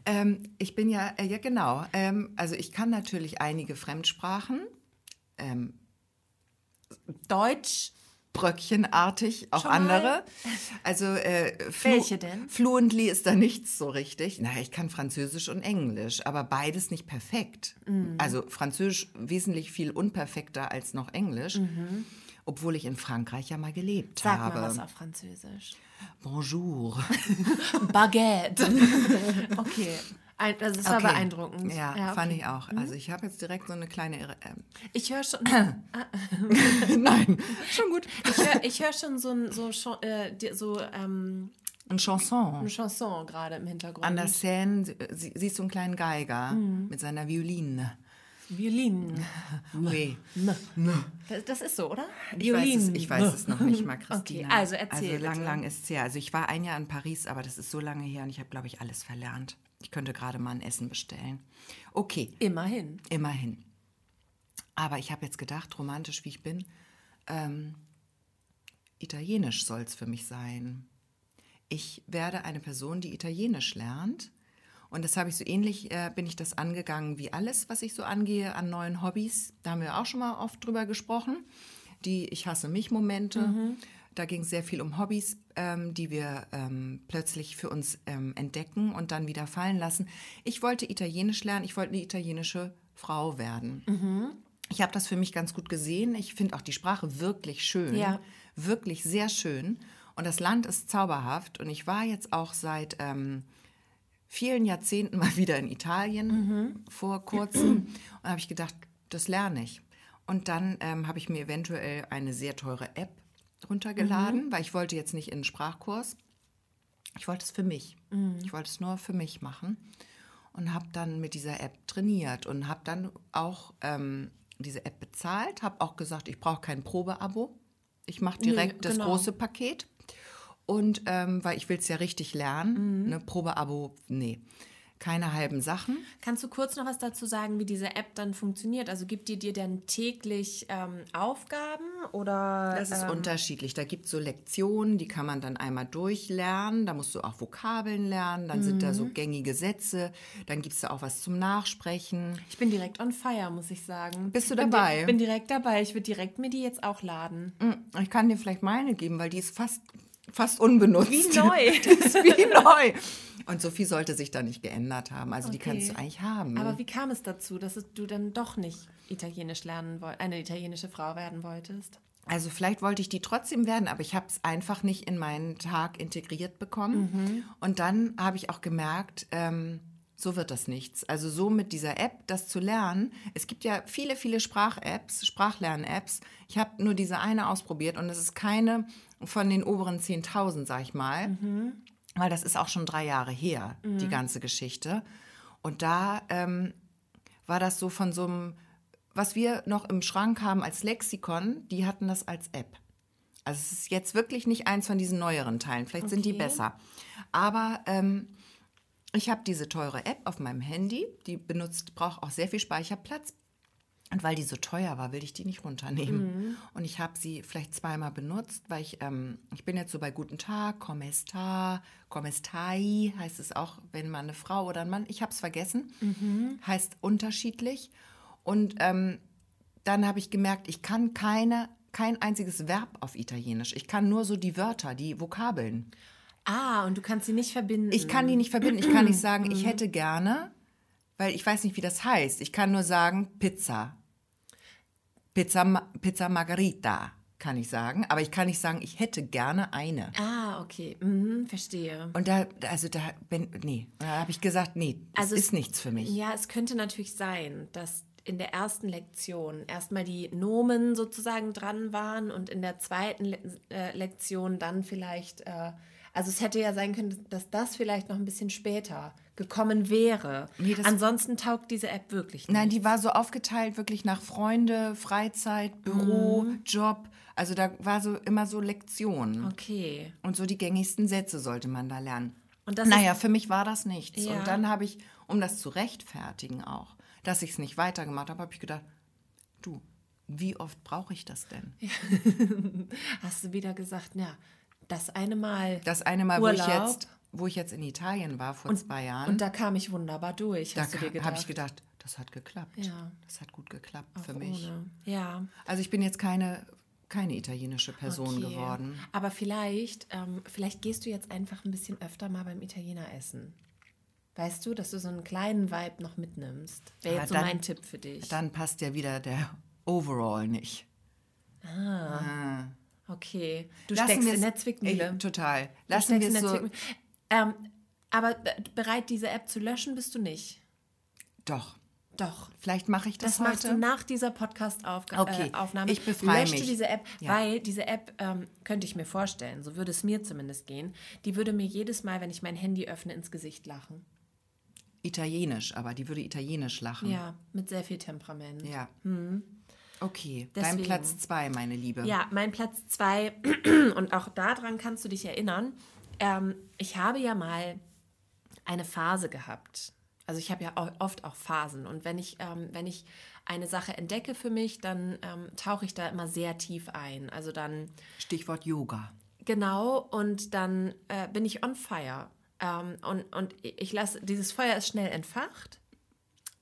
Ähm, ich bin ja, äh, ja genau. Ähm, also ich kann natürlich einige Fremdsprachen, ähm, Deutsch. bröckchenartig, auch Schon mal? andere. Also äh, flu Welche denn? Fluently ist da nichts so richtig. Na, ich kann Französisch und Englisch, aber beides nicht perfekt. Mhm. Also Französisch wesentlich viel unperfekter als noch Englisch. Obwohl ich in Frankreich ja mal gelebt Mhm. Sag habe. mal was auf Französisch. Bonjour. Baguette. okay. Ein, es war Okay. beeindruckend. Ja, okay. Mhm. fand ich auch. Also ich habe jetzt direkt so eine kleine. Irre- Ähm, Ich höre schon, nein, schon gut. ich hör, ich hör schon so, ein- so, äh, so ähm, Ein Chanson. eine Chanson gerade im Hintergrund. An der Seine sie, siehst du einen kleinen Geiger Mhm. mit seiner Violine. Violin. Oui. Das, das ist so, oder? Ich weiß, es, ich weiß es noch nicht mal, Christina. Okay, also erzähl Also lang, bitte. lang ist es her. Also ich war ein Jahr in Paris, aber das ist so lange her und ich habe, glaube ich, alles verlernt. Ich könnte gerade mal ein Essen bestellen. Okay, Immerhin. immerhin. Aber ich habe jetzt gedacht, romantisch wie ich bin, ähm, italienisch soll es für mich sein. Ich werde eine Person, die italienisch lernt. Und das habe ich so ähnlich, äh, bin ich das angegangen wie alles, was ich so angehe an neuen Hobbys. Da haben wir auch schon mal oft drüber gesprochen. Die Ich hasse mich Momente. Da ging es sehr viel um Hobbys, ähm, die wir ähm, plötzlich für uns ähm, entdecken und dann wieder fallen lassen. Ich wollte Italienisch lernen, ich wollte eine italienische Frau werden. Ich habe das für mich ganz gut gesehen. Ich finde auch die Sprache wirklich schön. Ja. Wirklich sehr schön. Und das Land ist zauberhaft. Und ich war jetzt auch seit ähm, vielen Jahrzehnten mal wieder in Italien vor kurzem. Und habe ich gedacht, das lerne ich. Und dann ähm, habe ich mir eventuell eine sehr teure App runtergeladen, weil ich wollte jetzt nicht in einen Sprachkurs. Ich wollte es für mich. Ich wollte es nur für mich machen und habe dann mit dieser App trainiert und habe dann auch ähm, diese App bezahlt, habe auch gesagt, ich brauche kein Probeabo. Ich mache direkt das genau. große Paket. Und ähm, weil ich will es ja richtig lernen, Mhm. ne, Probeabo, nee, keine halben Sachen. Kannst du kurz noch was dazu sagen, wie diese App dann funktioniert? Also gibt die dir dann täglich ähm, Aufgaben oder? Das ist ähm, unterschiedlich. Da gibt es so Lektionen, die kann man dann einmal durchlernen. Da musst du auch Vokabeln lernen. Dann sind da Mhm. so gängige Sätze. Dann gibt es da auch was zum Nachsprechen. Ich bin direkt on fire, muss ich sagen. Bist du Bin dabei? di- bin direkt dabei. Ich würde direkt mir die jetzt auch laden. Mm, Ich kann dir vielleicht meine geben, weil die ist fast fast unbenutzt. Wie neu. Die ist wie neu. Und Sophie sollte sich da nicht geändert haben. Also die Okay. kannst du eigentlich haben. Aber wie kam es dazu, dass du dann doch nicht Italienisch lernen wolltest, eine italienische Frau werden wolltest? Also vielleicht wollte ich die trotzdem werden, aber ich habe es einfach nicht in meinen Tag integriert bekommen. Und dann habe ich auch gemerkt, ähm, so wird das nichts. Also so mit dieser App, das zu lernen. Es gibt ja viele, viele Sprach-Apps, Sprachlern-Apps. Ich habe nur diese eine ausprobiert und es ist keine von den oberen 10.000, sag ich mal. Weil das ist auch schon drei Jahre her, die ganze Geschichte. Und da ähm, war das so von so einem, was wir noch im Schrank haben als Lexikon, die hatten das als App. Also es ist jetzt wirklich nicht eins von diesen neueren Teilen. Vielleicht sind die Okay. besser. Aber ähm, ich habe diese teure App auf meinem Handy, die benutzt, braucht auch sehr viel Speicherplatz. Und weil die so teuer war, will ich die nicht runternehmen. Und ich habe sie vielleicht zweimal benutzt, weil ich, ähm, ich bin jetzt so bei Guten Tag, Come sta, Come stai, heißt es auch, wenn man eine Frau oder ein Mann, ich habe es vergessen, heißt unterschiedlich. Und ähm, dann habe ich gemerkt, ich kann keine, kein einziges Verb auf Italienisch. Ich kann nur so die Wörter, die Vokabeln. Ah, und du kannst sie nicht verbinden. Ich kann die nicht verbinden. Ich kann nicht sagen, ich hätte gerne, weil ich weiß nicht, wie das heißt. Ich kann nur sagen Pizza. Pizza, Pizza Margarita kann ich sagen, aber ich kann nicht sagen, ich hätte gerne eine. Ah, okay. Mhm, verstehe. Und da, also da, bin, nee, da habe ich gesagt, nee, das Also es- ist nichts für mich. Ja, es könnte natürlich sein, dass in der ersten Lektion erstmal die Nomen sozusagen dran waren und in der zweiten Le äh, Lektion dann vielleicht, äh, also es hätte ja sein können, dass das vielleicht noch ein bisschen später gekommen wäre. Nee, Ansonsten taugt diese App wirklich nicht. Nein, die war so aufgeteilt wirklich nach Freunde, Freizeit, Büro, Mhm. Job. Also da war so immer so Lektion. Okay. Und so die gängigsten Sätze sollte man da lernen. Und das naja, für mich war das nichts. Ja. Und dann habe ich, um das zu rechtfertigen auch, dass ich es nicht weitergemacht habe, habe ich gedacht, du, wie oft brauche ich das denn? Hast du wieder gesagt, ja, das eine Mal. Das eine Mal, wo ich, Urlaub. jetzt, wo ich jetzt in Italien war vor zwei Jahren, Und da kam ich wunderbar durch, da habe ich gedacht, das hat geklappt. Ja. Das hat gut geklappt Auch für mich. ohne. Ja. Also ich bin jetzt keine, keine italienische Person Okay. geworden. Aber vielleicht, ähm, vielleicht gehst du jetzt einfach ein bisschen öfter mal beim Italiener essen. Weißt du, dass du so einen kleinen Vibe noch mitnimmst. Wäre Ja, jetzt so dann- mein Tipp für dich. Dann passt ja wieder der Overall nicht. okay. Du Lassen steckst in der Zwickmühle. Ey, total. Lassen wir es so. Ähm, aber äh, bereit, diese App zu löschen, bist du nicht. Doch. Doch. Vielleicht mache ich das, Das machst heute. du nach dieser Podcast-Aufnahme. Okay, Äh, ich befreie Lösch dir mich. diese App, Ja. weil diese App, ähm, könnte ich mir vorstellen, so würde es mir zumindest gehen, die würde mir jedes Mal, wenn ich mein Handy öffne, ins Gesicht lachen. Italienisch, aber die würde italienisch lachen. Ja, mit sehr viel Temperament. Ja. Okay, dein Deswegen. Platz zwei, meine Liebe. Ja, mein Platz zwei, und auch daran kannst du dich erinnern. Ähm, ich habe ja mal eine Phase gehabt. Also ich habe ja oft auch Phasen. Und wenn ich, ähm, wenn ich eine Sache entdecke für mich, dann ähm, tauche ich da immer sehr tief ein. Also dann Stichwort Yoga. Genau, und dann äh, bin ich on fire. Ähm, und, und ich lasse, dieses Feuer ist schnell entfacht,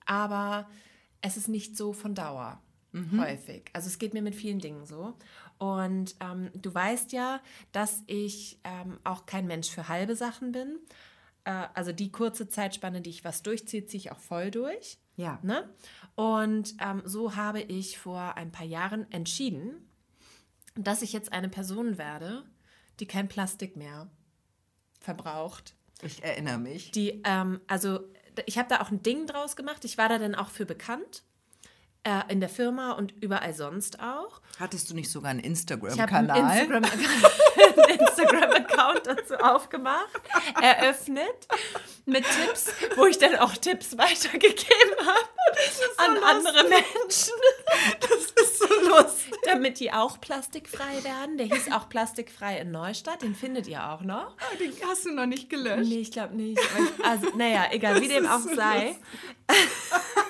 aber es ist nicht so von Dauer. Häufig. Also es geht mir mit vielen Dingen so. Und ähm, du weißt ja, dass ich ähm, auch kein Mensch für halbe Sachen bin. Äh, also die kurze Zeitspanne, die ich was durchziehe, ziehe ich auch voll durch. Ja. Ne? Und ähm, so habe ich vor ein paar Jahren entschieden, dass ich jetzt eine Person werde, die kein Plastik mehr verbraucht. Ich erinnere mich. Die, ähm, also ich habe da auch ein Ding draus gemacht. Ich war da dann auch für bekannt. Äh, in der Firma und überall sonst auch. Hattest du nicht sogar einen Ich habe einen Instagram-Kanal? Instagram-Account Instagram-Account dazu aufgemacht, eröffnet mit Tipps, wo ich dann auch Tipps weitergegeben habe an andere Menschen. das ist so lustig. damit die auch plastikfrei werden. Der hieß auch plastikfrei in Neustadt. Den findet ihr auch noch. Ah, Den hast du noch nicht gelöscht. Nee, ich glaube nicht. Ich- Also, naja, egal, wie dem auch so sei.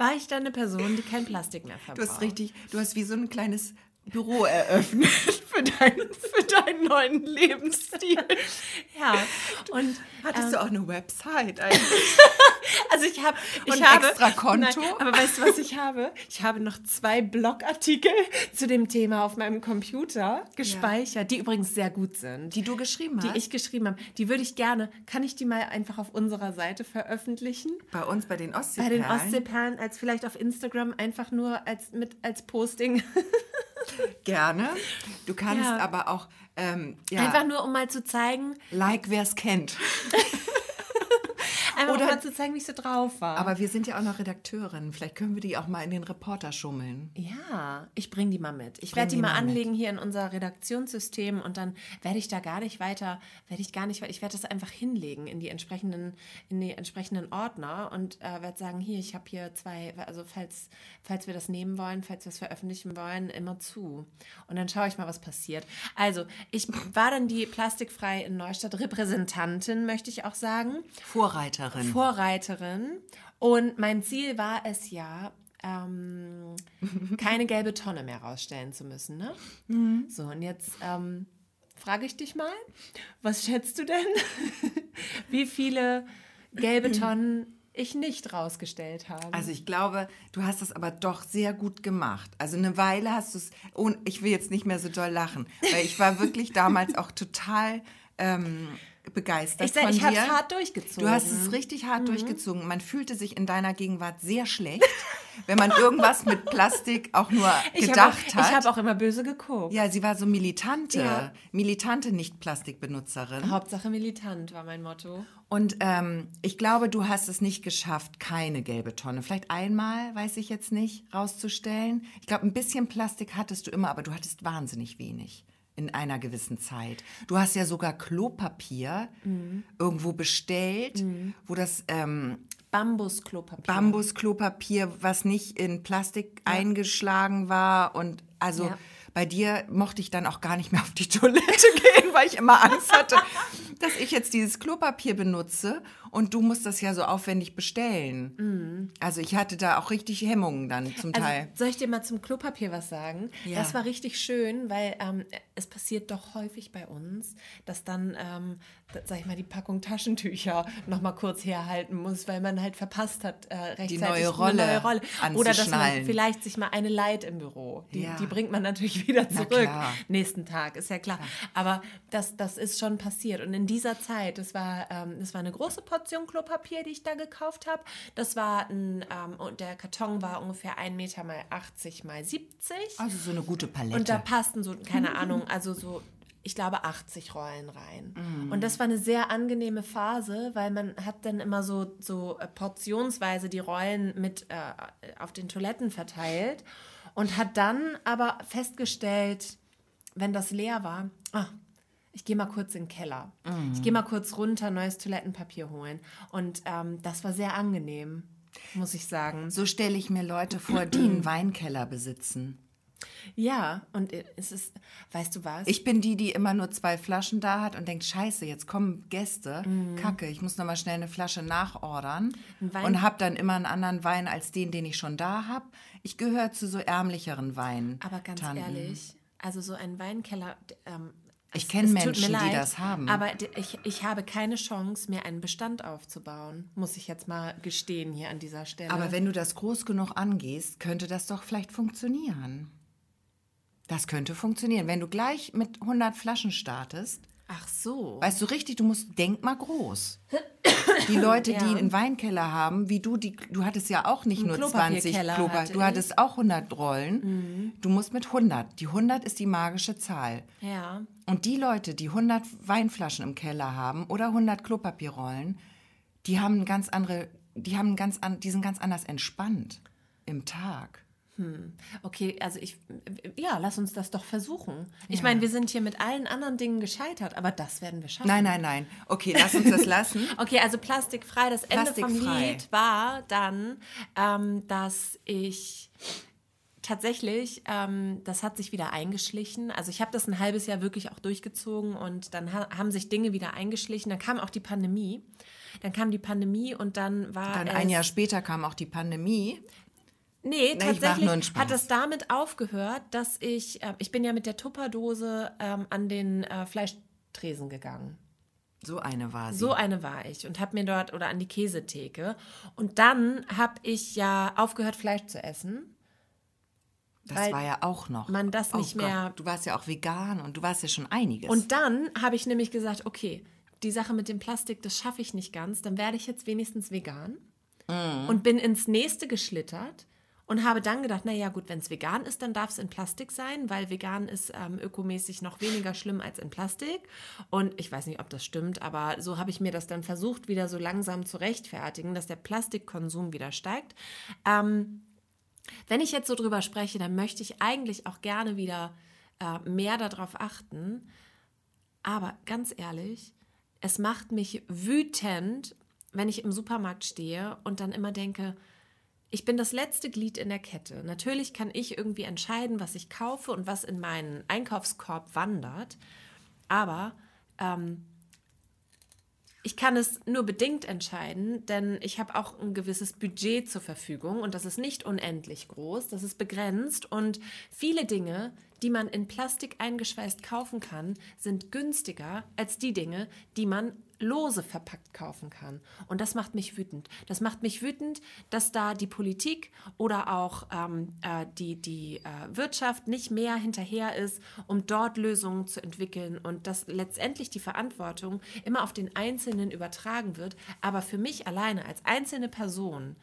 War ich dann eine Person, die kein Plastik mehr Du verbraucht. hast richtig, du hast wie so ein kleines Büro eröffnet für dein, für deinen neuen Lebensstil. Ja, und hattest ähm, du auch eine Website eigentlich? also ich habe ich und habe extra Konto. Nein, aber weißt du, was ich habe? Ich habe noch zwei Blogartikel zu dem Thema auf meinem Computer gespeichert, ja. die übrigens sehr gut sind. Die du geschrieben hast? Die ich geschrieben habe. Die würde ich gerne, kann ich die mal einfach auf unserer Seite veröffentlichen? Bei uns, bei den Ostseeperlen? Bei den Ostseeperlen, als vielleicht auf Instagram einfach nur als, mit, als Posting. Gerne. Du kannst ja. aber auch ähm, ja, einfach nur, um mal zu zeigen. Like, wer es kennt. Einfach Oder, mal zu zeigen, wie ich so drauf war. Aber wir sind ja auch noch Redakteurin. Vielleicht können wir die auch mal in den Reporter schummeln. Ja, ich bringe die mal mit. Ich werde die, die, mal anlegen mit. hier in unser Redaktionssystem und dann werde ich da gar nicht weiter, werde ich gar nicht weiter, ich werde das einfach hinlegen in die entsprechenden, in die entsprechenden Ordner und äh, werde sagen, hier, ich habe hier zwei, also falls, falls wir das nehmen wollen, falls wir es veröffentlichen wollen, immer zu. Und dann schaue ich mal, was passiert. Also, ich war dann die plastikfrei in Neustadt Repräsentantin, möchte ich auch sagen. Vorreiterin. Vorreiterin. Vorreiterin. Und mein Ziel war es ja, ähm, keine gelbe Tonne mehr rausstellen zu müssen. Ne? Mhm. So, und jetzt ähm, frage ich dich mal, was schätzt du denn, wie viele gelbe Tonnen ich nicht rausgestellt habe? Also ich glaube, du hast das aber doch sehr gut gemacht. Also eine Weile hast du es, und ich will jetzt nicht mehr so doll lachen, weil ich war wirklich damals auch total... Ähm, begeistert ich, von ich dir. Ich habe es hart durchgezogen. Du hast es richtig hart mhm. durchgezogen. Man fühlte sich in deiner Gegenwart sehr schlecht, wenn man irgendwas mit Plastik auch nur gedacht ich hab hat. Ich habe auch immer böse geguckt. Ja, sie war so militante, ja. militante Nicht-Plastikbenutzerin. Hauptsache militant war mein Motto. Und ähm, ich glaube, du hast es nicht geschafft, keine gelbe Tonne, vielleicht einmal, weiß ich jetzt nicht, rauszustellen. Ich glaube, ein bisschen Plastik hattest du immer, aber du hattest wahnsinnig wenig in einer gewissen Zeit. Du hast ja sogar Klopapier mhm. irgendwo bestellt, mhm. wo das ähm, Bambusklopapier. Bambusklopapier, was nicht in Plastik ja. eingeschlagen war und also ja. bei dir mochte ich dann auch gar nicht mehr auf die Toilette gehen, weil ich immer Angst hatte, dass ich jetzt dieses Klopapier benutze und du musst das ja so aufwendig bestellen. Mhm. Also ich hatte da auch richtig Hemmungen dann zum also, Teil. Soll ich dir mal zum Klopapier was sagen? Ja. Das war richtig schön, weil ähm, es passiert doch häufig bei uns, dass dann, ähm, sag ich mal, die Packung Taschentücher noch mal kurz herhalten muss, weil man halt verpasst hat, äh, rechtzeitig die neue Rolle, neue Rolle. Oder dass man vielleicht sich mal eine leiht im Büro. Die, ja. die bringt man natürlich wieder zurück nächsten Tag, ist ja klar. klar. Aber das, das ist schon passiert. Und in dieser Zeit, das war, ähm, das war eine große Portion Klopapier, die ich da gekauft habe. Das war ein, ähm, und der Karton war ungefähr 1 Meter mal 80 mal 70. Also so eine gute Palette. Und da passten so, keine Ahnung, also so ich glaube, 80 Rollen rein. Mm. Und das war eine sehr angenehme Phase, weil man hat dann immer so, so äh, portionsweise die Rollen mit äh, auf den Toiletten verteilt und hat dann aber festgestellt, wenn das leer war, ah, ich gehe mal kurz in den Keller. Mm. Ich gehe mal kurz runter, neues Toilettenpapier holen. Und ähm, das war sehr angenehm, muss ich sagen. So stelle ich mir Leute vor, die einen Weinkeller besitzen. Ja, und es ist, weißt du was? Ich bin die, die immer nur zwei Flaschen da hat und denkt, scheiße, jetzt kommen Gäste, mhm. kacke, ich muss nochmal schnell eine Flasche nachordern und habe dann immer einen anderen Wein als den, den ich schon da habe. Ich gehöre zu so ärmlicheren Weinen. Aber ganz ehrlich, also so ein Weinkeller, ähm, ich kenne Menschen, leid, die das haben. Aber ich, ich habe keine Chance, mir einen Bestand aufzubauen, muss ich jetzt mal gestehen hier an dieser Stelle. Aber wenn du das groß genug angehst, könnte das doch vielleicht funktionieren. Das könnte funktionieren. Wenn du gleich mit 100 Flaschen startest, Ach so. Weißt du richtig, du musst, denk mal groß. Die Leute, ja. die einen Weinkeller haben, wie du, die, du hattest ja auch nicht Ein nur 20 Klopapier, du hattest auch 100 Rollen. Mhm. Du musst mit 100. Die 100 ist die magische Zahl. Ja. Und die Leute, die 100 Weinflaschen im Keller haben oder 100 Klopapierrollen, die haben ganz andere, die haben ganz an, die sind ganz anders entspannt im Tag. Hm. Okay, also ich, ja, lass uns das doch versuchen. Ich meine, wir sind hier mit allen anderen Dingen gescheitert, aber das werden wir schaffen. Nein, nein, nein. Okay, lass uns das lassen. okay, also plastikfrei. Das plastikfrei. Ende vom Lied war dann, ähm, dass ich tatsächlich, ähm, das hat sich wieder eingeschlichen. Also ich habe das ein halbes Jahr wirklich auch durchgezogen und dann ha haben sich Dinge wieder eingeschlichen. Dann kam auch die Pandemie. Dann kam die Pandemie und dann war Dann ein Jahr später kam auch die Pandemie. Nee, ich mach tatsächlich hat es damit aufgehört, dass ich, äh, ich bin ja mit der Tupperdose ähm, an den äh, Fleischtresen gegangen. So eine war sie. So eine war ich und habe mir dort oder an die Käsetheke. Und dann habe ich ja aufgehört, Fleisch zu essen. das war ja auch noch. man das Oh nicht Gott, mehr- Du warst ja auch vegan und du warst ja schon einiges. Und dann habe ich nämlich gesagt, okay, die Sache mit dem Plastik, das schaffe ich nicht ganz, dann werde ich jetzt wenigstens vegan. Und bin ins nächste geschlittert und habe dann gedacht, naja gut, wenn es vegan ist, dann darf es in Plastik sein, weil vegan ist ähm, ökomäßig noch weniger schlimm als in Plastik. Und ich weiß nicht, ob das stimmt, aber so habe ich mir das dann versucht, wieder so langsam zu rechtfertigen, dass der Plastikkonsum wieder steigt. Ähm, wenn ich jetzt so drüber spreche, dann möchte ich eigentlich auch gerne wieder äh, mehr darauf achten. Aber ganz ehrlich, es macht mich wütend, wenn ich im Supermarkt stehe und dann immer denke, ich bin das letzte Glied in der Kette. Natürlich kann ich irgendwie entscheiden, was ich kaufe und was in meinen Einkaufskorb wandert. Aber ähm, ich kann es nur bedingt entscheiden, denn ich habe auch ein gewisses Budget zur Verfügung und das ist nicht unendlich groß, das ist begrenzt und viele Dinge, die man in Plastik eingeschweißt kaufen kann, sind günstiger als die Dinge, die man lose verpackt kaufen kann. Und das macht mich wütend. Das macht mich wütend, dass da die Politik oder auch ähm, äh, die, die äh, Wirtschaft nicht mehr hinterher ist, um dort Lösungen zu entwickeln und dass letztendlich die Verantwortung immer auf den Einzelnen übertragen wird. Aber für mich alleine als einzelne Person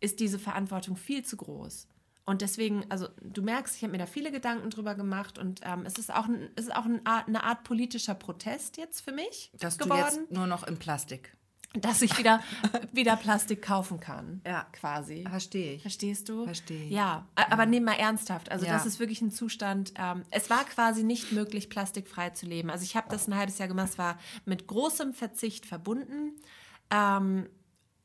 ist diese Verantwortung viel zu groß. Und deswegen, also du merkst, ich habe mir da viele Gedanken drüber gemacht und ähm, es ist auch, ein, es ist auch eine, Art, eine Art politischer Protest jetzt für mich dass du geworden, jetzt nur noch in Plastik. dass ich wieder, wieder Plastik kaufen kann. Ja. Quasi. Verstehe ich. Verstehst du? Verstehe ich. Ja, aber nehmen mal ernsthaft. Also Ja. das ist wirklich ein Zustand. Ähm, es war quasi nicht möglich, plastikfrei zu leben. Also ich habe das ein halbes Jahr gemacht. Es war mit großem Verzicht verbunden. Ähm,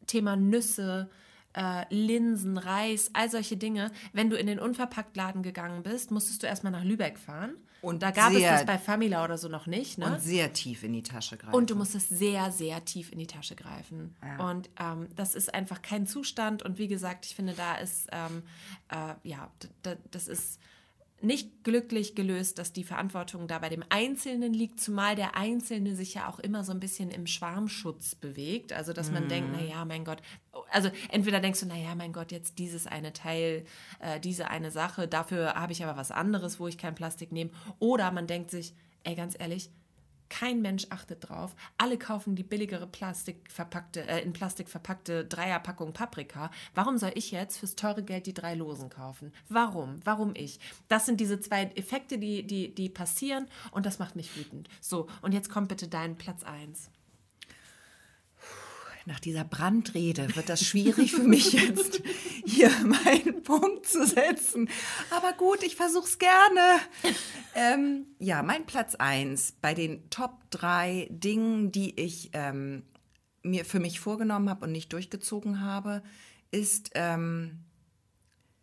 Thema Nüsse, äh, Linsen, Reis, all solche Dinge. Wenn du in den Unverpacktladen gegangen bist, musstest du erstmal nach Lübeck fahren. Und da gab es das bei Famila oder so noch nicht. Ne? Und sehr tief in die Tasche greifen. Und du musstest sehr, sehr tief in die Tasche greifen. Und ähm, das ist einfach kein Zustand. Und wie gesagt, ich finde, da ist, ähm, äh, ja, das ist nicht glücklich gelöst, dass die Verantwortung da bei dem Einzelnen liegt, zumal der Einzelne sich ja auch immer so ein bisschen im Schwarmschutz bewegt. Also, dass man denkt, naja, mein Gott, also entweder denkst du, naja, mein Gott, jetzt dieses eine Teil, äh, diese eine Sache, dafür habe ich aber was anderes, wo ich kein Plastik nehme. Oder man denkt sich, ey, ganz ehrlich, kein Mensch achtet drauf. Alle kaufen die billigere Plastik äh, in Plastik verpackte Dreierpackung Paprika. Warum soll ich jetzt fürs teure Geld die drei Losen kaufen? Warum? Warum ich? Das sind diese zwei Effekte, die, die, die passieren und das macht mich wütend. So, und jetzt kommt bitte dein Platz 1. Nach dieser Brandrede wird das schwierig für mich jetzt, hier meinen Punkt zu setzen. Aber gut, ich versuche es gerne. Ähm, ja, mein Platz 1 bei den Top 3 Dingen, die ich ähm, mir für mich vorgenommen habe und nicht durchgezogen habe, ist ähm,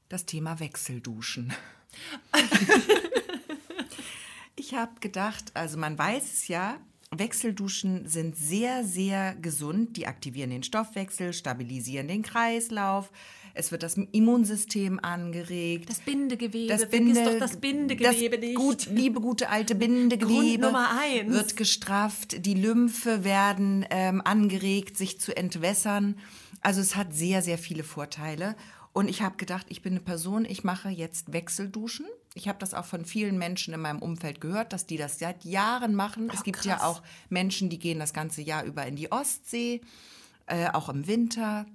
das Thema Wechselduschen. ich habe gedacht, also man weiß es ja, Wechselduschen sind sehr, sehr gesund. Die aktivieren den Stoffwechsel, stabilisieren den Kreislauf. Es wird das Immunsystem angeregt. Das Bindegewebe, Das vergiss Binde- doch das Bindegewebe das nicht. Gut, liebe gute alte Bindegewebe Grund Nummer eins. wird gestrafft, die Lymphe werden ähm, angeregt, sich zu entwässern. Also es hat sehr, sehr viele Vorteile. Und ich habe gedacht, ich bin eine Person, ich mache jetzt Wechselduschen. Ich habe das auch von vielen Menschen in meinem Umfeld gehört, dass die das seit Jahren machen. es gibt ja krass. auch Menschen, die gehen das ganze Jahr über in die Ostsee, äh, auch im Winter.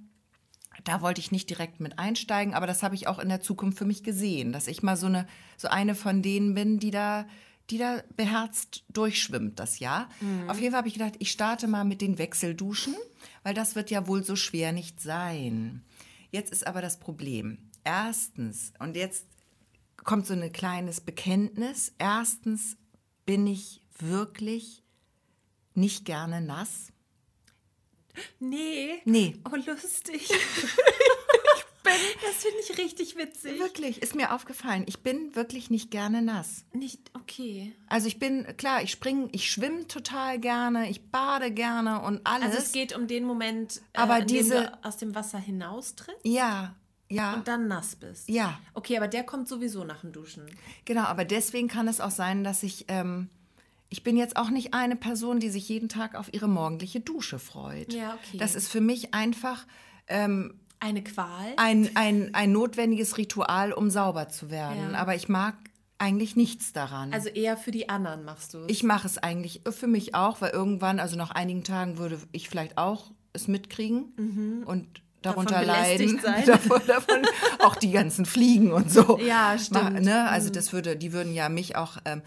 Da wollte ich nicht direkt mit einsteigen, aber das habe ich auch in der Zukunft für mich gesehen, dass ich mal so eine, so eine von denen bin, die da, die da beherzt durchschwimmt das Jahr. Auf jeden Fall habe ich gedacht, ich starte mal mit den Wechselduschen, weil das wird ja wohl so schwer nicht sein. Jetzt ist aber das Problem. Erstens, und jetzt kommt so ein kleines Bekenntnis. Erstens bin ich wirklich nicht gerne nass. Nee. Nee. Oh, lustig. ich bin, das finde ich richtig witzig. Wirklich, ist mir aufgefallen. Ich bin wirklich nicht gerne nass. Nicht, okay. Also ich bin, klar, ich springe, ich schwimme total gerne, ich bade gerne und alles. Also es geht um den Moment, äh, Aber diese- du aus dem Wasser hinaustrittst. ja, Ja. und dann nass bist. Ja. Okay, aber der kommt sowieso nach dem Duschen. Genau, aber deswegen kann es auch sein, dass ich, ähm, ich bin jetzt auch nicht eine Person, die sich jeden Tag auf ihre morgendliche Dusche freut. Ja, okay. Das ist für mich einfach Eine Qual. ein, ein, ein notwendiges Ritual, um sauber zu werden. Ja. Aber ich mag eigentlich nichts daran. Also eher für die anderen machst du. ich mache es eigentlich für mich auch, weil irgendwann, also nach einigen Tagen würde ich vielleicht auch es mitkriegen und darunter Mhm. Leiden. sein. davon, davon auch die ganzen Fliegen und so. Ja, stimmt. Mhm. Ne? Also das würde, die würden ja mich auch ähm,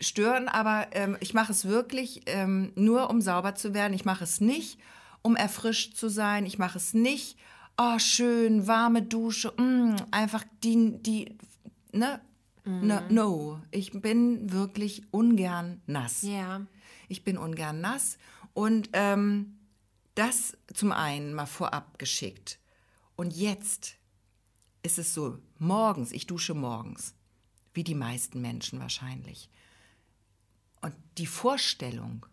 stören, aber ähm, ich mache es wirklich ähm, nur, um sauber zu werden. Ich mache es nicht, um erfrischt zu sein. Ich mache es nicht, oh schön, warme Dusche, mm, einfach die, die, ne? Mhm. No, no, ich bin wirklich ungern nass. ja. Ich bin ungern nass und ähm, das zum einen mal vorab geschickt. Und jetzt ist es so, morgens, ich dusche morgens, wie die meisten Menschen wahrscheinlich. Und die Vorstellung,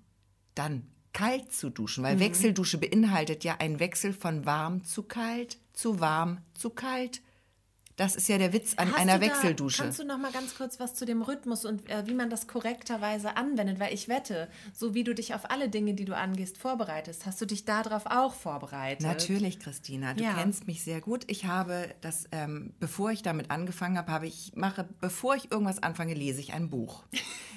dann kalt zu duschen, weil Wechseldusche beinhaltet ja einen Wechsel von warm zu kalt zu warm zu kalt. Das ist ja der Witz an Hast einer da, Wechseldusche. Kannst du noch mal ganz kurz was zu dem Rhythmus und äh, wie man das korrekterweise anwendet? Weil ich wette, so wie du dich auf alle Dinge, die du angehst, vorbereitest, hast du dich darauf auch vorbereitet. Natürlich, Christina. Du Ja. kennst mich sehr gut. Ich habe das, ähm, bevor ich damit angefangen habe, habe ich mache, bevor ich irgendwas anfange, lese ich ein Buch.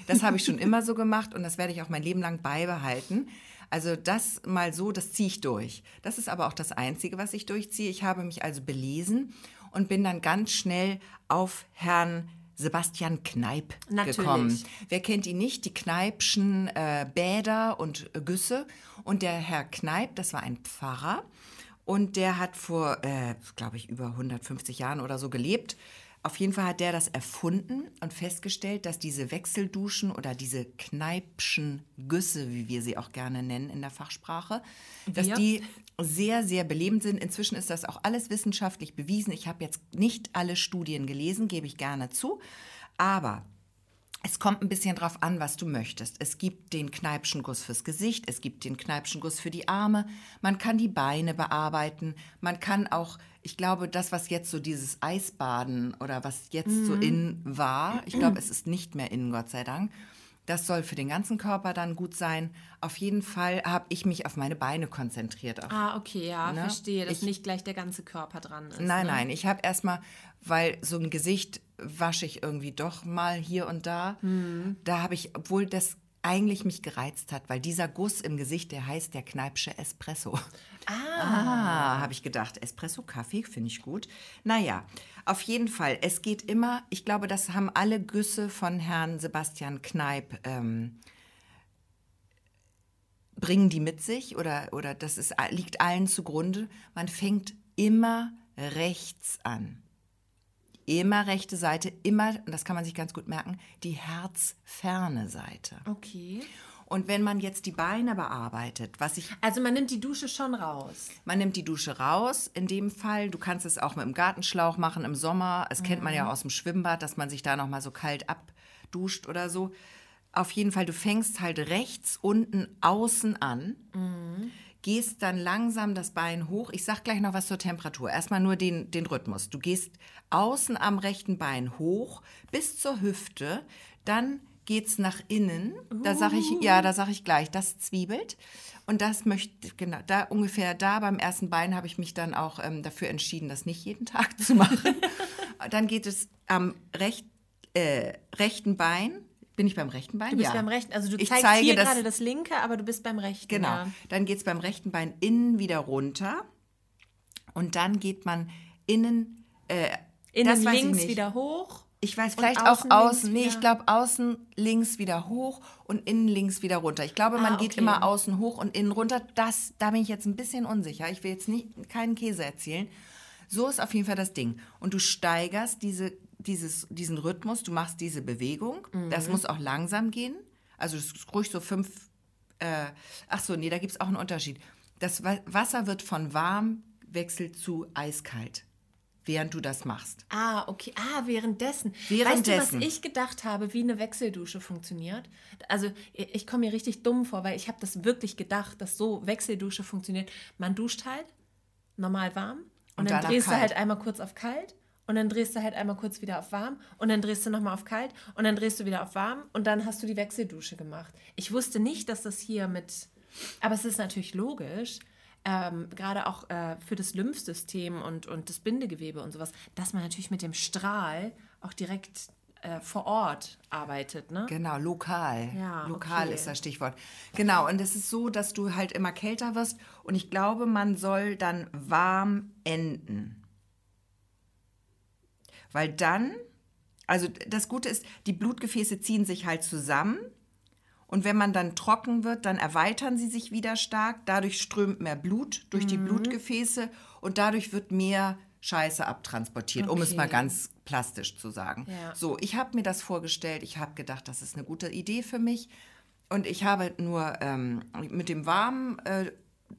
Das habe ich schon immer so gemacht und das werde ich auch mein Leben lang beibehalten. Also das mal so, das ziehe ich durch. Das ist aber auch das Einzige, was ich durchziehe. Ich habe mich also belesen und bin dann ganz schnell auf Herrn Sebastian Kneip Natürlich. gekommen. Wer kennt ihn nicht? Die Kneipschen äh, Bäder und Güsse. Und der Herr Kneip, das war ein Pfarrer. Und der hat vor, äh, glaube ich, über 150 Jahren oder so gelebt. Auf jeden Fall hat der das erfunden und festgestellt, dass diese Wechselduschen oder diese Kneipschen Güsse, wie wir sie auch gerne nennen in der Fachsprache, dass Wir? die sehr, sehr belebend sind. Inzwischen ist das auch alles wissenschaftlich bewiesen. Ich habe jetzt nicht alle Studien gelesen, gebe ich gerne zu. Aber es kommt ein bisschen drauf an, was du möchtest. Es gibt den Kneipschen Guss fürs Gesicht, es gibt den Kneipschen Guss für die Arme, man kann die Beine bearbeiten, man kann auch, ich glaube, das, was jetzt so dieses Eisbaden oder was jetzt so in war, ich glaube, es ist nicht mehr in, Gott sei Dank. Das soll für den ganzen Körper dann gut sein. Auf jeden Fall habe ich mich auf meine Beine konzentriert. Auf Ah, okay, ja, Ne? verstehe, dass Ich- nicht gleich der ganze Körper dran ist. Nein, ne? nein, ich habe erstmal, weil so ein Gesicht wasche ich irgendwie doch mal hier und da. Hm. Da habe ich, obwohl das eigentlich mich gereizt hat, weil dieser Guss im Gesicht, der heißt der Kneipsche Espresso. Ah, habe ich gedacht. Espresso, Kaffee, finde ich gut. Naja, auf jeden Fall, es geht immer, ich glaube, das haben alle Güsse von Herrn Sebastian Kneip ähm, bringen die mit sich oder, oder das ist, liegt allen zugrunde. Man fängt immer rechts an. Immer rechte Seite, immer, und das kann man sich ganz gut merken, die herzferne Seite. Okay. Und wenn man jetzt die Beine bearbeitet, was ich Also man nimmt die Dusche schon raus. man nimmt die Dusche raus, in dem Fall. Du kannst es auch mit dem Gartenschlauch machen im Sommer. Das kennt man ja aus dem Schwimmbad, dass man sich da noch mal so kalt abduscht oder so. Auf jeden Fall, du fängst halt rechts unten außen an, gehst dann langsam das Bein hoch. Ich sag gleich noch was zur Temperatur. Erstmal nur den, den Rhythmus. Du gehst außen am rechten Bein hoch bis zur Hüfte, dann geht's nach innen. Da sage ich, ja, da sage ich gleich, das zwiebelt. Und das möchte, genau, da ungefähr da beim ersten Bein habe ich mich dann auch ähm, dafür entschieden, das nicht jeden Tag zu machen. dann geht es am recht, äh, rechten Bein. Bin ich beim rechten Bein? Du bist ja. beim rechten, also du ich zeigst zeige hier das, gerade das linke, aber du bist beim rechten. Genau. Ja. Dann geht es beim rechten Bein innen wieder runter. Und dann geht man innen, äh, Innen links wieder hoch. Ich weiß, vielleicht außen auch außen. Nee, wieder- ich glaube außen links wieder hoch und innen links wieder runter. Ich glaube, man Ah, geht okay. immer außen hoch und innen runter. Das, da bin ich jetzt ein bisschen unsicher. Ich will jetzt nicht keinen Käse erzählen. So ist auf jeden Fall das Ding. Und du steigerst diese, dieses, diesen Rhythmus, du machst diese Bewegung. Mhm. Das muss auch langsam gehen. Also es ist ruhig so fünf. Äh, ach so, nee, da gibt es auch einen Unterschied. Das Wa- Wasser wird von warm wechselt zu eiskalt, während du das machst. Ah, okay. Ah, währenddessen. Währenddessen. Weißt du, was ich gedacht habe, wie eine Wechseldusche funktioniert? Also, ich ich komme mir richtig dumm vor, weil ich habe das wirklich gedacht, dass so Wechseldusche funktioniert. Man duscht halt normal warm Und, und dann drehst kalt. du halt einmal kurz auf kalt und dann drehst du halt einmal kurz wieder auf warm und dann drehst du nochmal auf kalt und dann drehst du wieder auf warm und dann hast du die Wechseldusche gemacht. Ich wusste nicht, dass das hier mit, aber es ist natürlich logisch, ähm, gerade auch äh, für das Lymphsystem und, und das Bindegewebe und sowas, dass man natürlich mit dem Strahl auch direkt äh, vor Ort arbeitet, ne? Genau, lokal. Ja, lokal okay. ist das Stichwort. Genau, und es ist so, dass du halt immer kälter wirst und ich glaube, man soll dann warm enden. Weil dann, also das Gute ist, die Blutgefäße ziehen sich halt zusammen und wenn man dann trocken wird, dann erweitern sie sich wieder stark. Dadurch strömt mehr Blut durch mhm. die Blutgefäße und dadurch wird mehr Scheiße abtransportiert, okay. um es mal ganz plastisch zu sagen. Ja. So, ich habe mir das vorgestellt. Ich habe gedacht, das ist eine gute Idee für mich. Und ich habe nur ähm, mit dem warmen äh,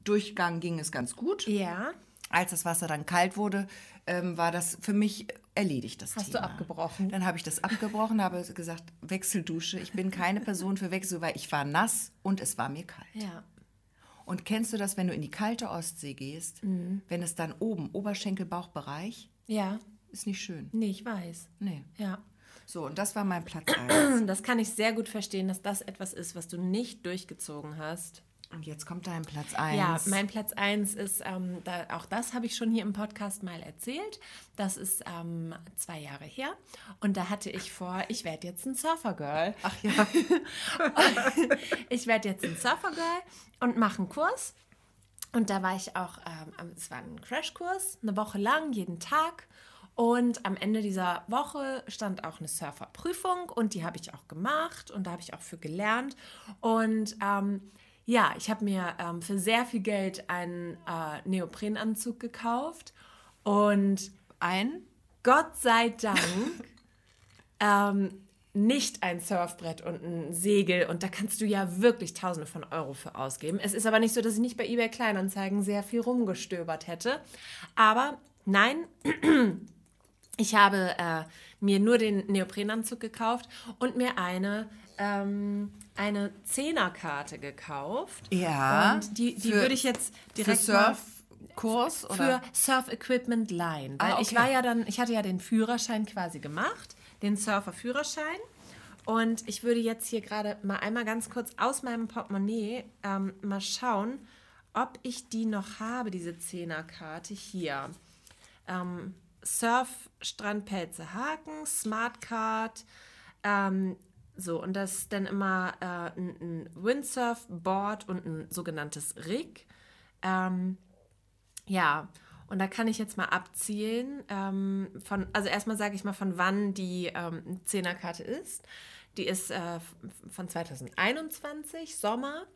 Durchgang ging es ganz gut. Ja. Als das Wasser dann kalt wurde, ähm, war das für mich erledigt, das Hast Thema. du abgebrochen? Dann habe ich das abgebrochen, habe gesagt, Wechseldusche. Ich bin keine Person für Wechsel, weil ich war nass und es war mir kalt. Ja. Und kennst du das, wenn du in die kalte Ostsee gehst, mhm. wenn es dann oben, Oberschenkel, Bauchbereich? Ja. Ist nicht schön. Nee, ich weiß. Nee. Ja. So, und das war mein Platz 1. Das kann ich sehr gut verstehen, dass das etwas ist, was du nicht durchgezogen hast. Und jetzt kommt dein Platz 1. Ja, mein Platz 1 ist, ähm, da, auch das habe ich schon hier im Podcast mal erzählt. Das ist ähm, zwei Jahre her. Und da hatte ich vor, ich werde jetzt ein Surfergirl. Ach ja. ich werde jetzt ein Surfergirl und mache einen Kurs. Und da war ich auch, ähm, es war ein Crashkurs, eine Woche lang, jeden Tag. Und am Ende dieser Woche stand auch eine Surferprüfung und die habe ich auch gemacht und da habe ich auch für gelernt. Und ähm, ja, ich habe mir ähm, für sehr viel Geld einen äh, Neoprenanzug gekauft und ein, Gott sei Dank, ähm, nicht ein Surfbrett und ein Segel und da kannst du ja wirklich Tausende von Euro für ausgeben. Es ist aber nicht so, dass ich nicht bei eBay Kleinanzeigen sehr viel rumgestöbert hätte. Aber nein, ich habe äh, mir nur den Neoprenanzug gekauft und mir eine ähm, eine Zehnerkarte gekauft. Ja. Und die, die würde ich jetzt direkt für Surfkurs oder für Surf Equipment leihen, weil ah, okay. ich war ja dann, ich hatte ja den Führerschein quasi gemacht, den Surfer-Führerschein. Und ich würde jetzt hier gerade mal einmal ganz kurz aus meinem Portemonnaie ähm, mal schauen, ob ich die noch habe, diese Zehnerkarte hier. Ähm, Surf Strandpelze Haken, Smartcard, ähm, so, und das ist dann immer äh, ein, ein Windsurf-Board und ein sogenanntes Rig. Ähm, ja, und da kann ich jetzt mal abzielen. Ähm, von, also erstmal sage ich mal, von wann die ähm, Zehnerkarte ist. Die ist äh, von 2021, Sommer.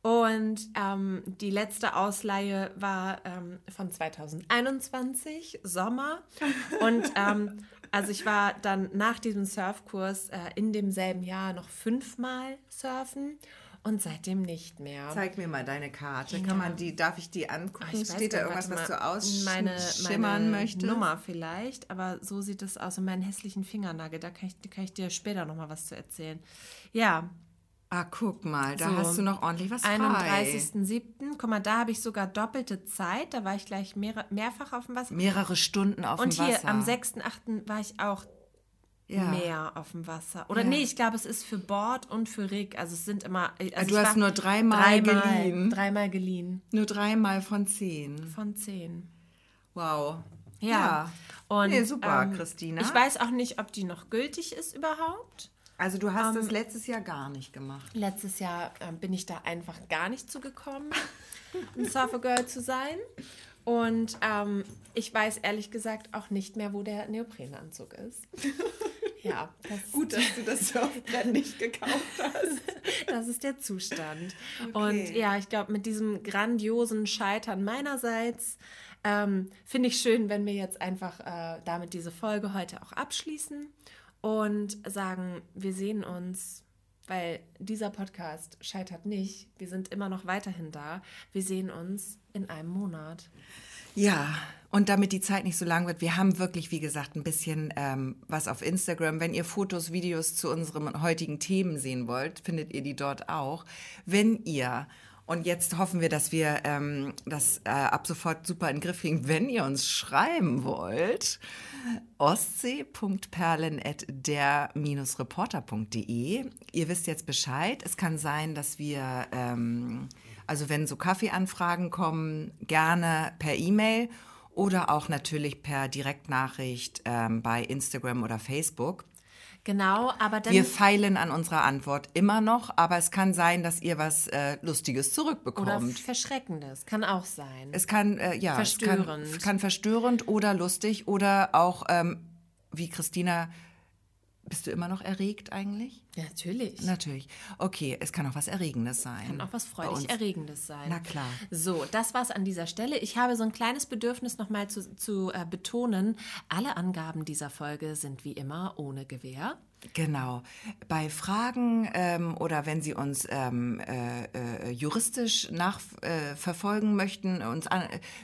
Und ähm, die letzte Ausleihe war ähm, von 2021, Sommer. Und ähm, also ich war dann nach diesem Surfkurs äh, in demselben Jahr noch fünfmal surfen und seitdem nicht mehr. Zeig mir mal deine Karte. Kann man die, darf ich die angucken? Oh, Steht da irgendwas, was du ausschimmern meine möchtest? Nummer vielleicht, aber so sieht es aus. Und meinen hässlichen Fingernagel, da kann ich, kann ich dir später noch mal was zu erzählen. Ja, Ah, guck mal, da so, hast du noch ordentlich was frei. 31.07. Guck mal, da habe ich sogar doppelte Zeit. Da war ich gleich mehr, mehrfach auf dem Wasser. Mehrere Stunden auf Und dem Wasser. Und hier am 6.08. war ich auch ja. mehr auf dem Wasser. Oder ja. nee, ich glaube, es ist für Bord und für Rig. Also es sind immer. Also du hast nur dreimal, dreimal geliehen. Dreimal geliehen. Nur dreimal von zehn. Von zehn. Wow. Ja. ja. Und, nee, super, ähm, Christina. Ich weiß auch nicht, ob die noch gültig ist überhaupt. Also du hast um, das letztes Jahr gar nicht gemacht. Letztes Jahr äh, bin ich da einfach gar nicht zugekommen, ein Surfer-Girl zu sein. Und ähm, ich weiß ehrlich gesagt auch nicht mehr, wo der Neoprenanzug ist. Ja, das gut, dass du das Surfbrett nicht gekauft hast. das ist der Zustand. Okay. Und ja, ich glaube, mit diesem grandiosen Scheitern meinerseits ähm, finde ich schön, wenn wir jetzt einfach äh, damit diese Folge heute auch abschließen und sagen, wir sehen uns, weil dieser Podcast scheitert nicht. Wir sind immer noch weiterhin da. Wir sehen uns in einem Monat. Ja, und damit die Zeit nicht so lang wird, wir haben wirklich, wie gesagt, ein bisschen ähm, was auf Instagram. Wenn ihr Fotos, Videos zu unseren heutigen Themen sehen wollt, findet ihr die dort auch. Wenn ihr Und jetzt hoffen wir, dass wir ähm, das äh, ab sofort super in den Griff kriegen, wenn ihr uns schreiben wollt. ostsee.perlen.der-reporter.de. Ihr wisst jetzt Bescheid. Es kann sein, dass wir, ähm, also wenn so Kaffeeanfragen kommen, gerne per E-Mail oder auch natürlich per Direktnachricht ähm, bei Instagram oder Facebook. Genau, aber dann. Wir feilen an unserer Antwort immer noch, aber es kann sein, dass ihr was äh, Lustiges zurückbekommt. Oder Verschreckendes, kann auch sein. Es kann, äh, ja, verstörend. Es kann, kann, verstörend oder lustig oder auch, ähm, wie Christina, bist du immer noch erregt eigentlich? Ja, natürlich. Natürlich. Okay, es kann auch was Erregendes sein. Kann auch was freudig Erregendes sein. Na klar. So, das war's an dieser Stelle. Ich habe so ein kleines Bedürfnis nochmal zu, zu äh, betonen. Alle Angaben dieser Folge sind wie immer ohne Gewähr. Genau. Bei Fragen ähm, oder wenn Sie uns ähm, äh, äh, juristisch nachverfolgen äh, möchten, uns an,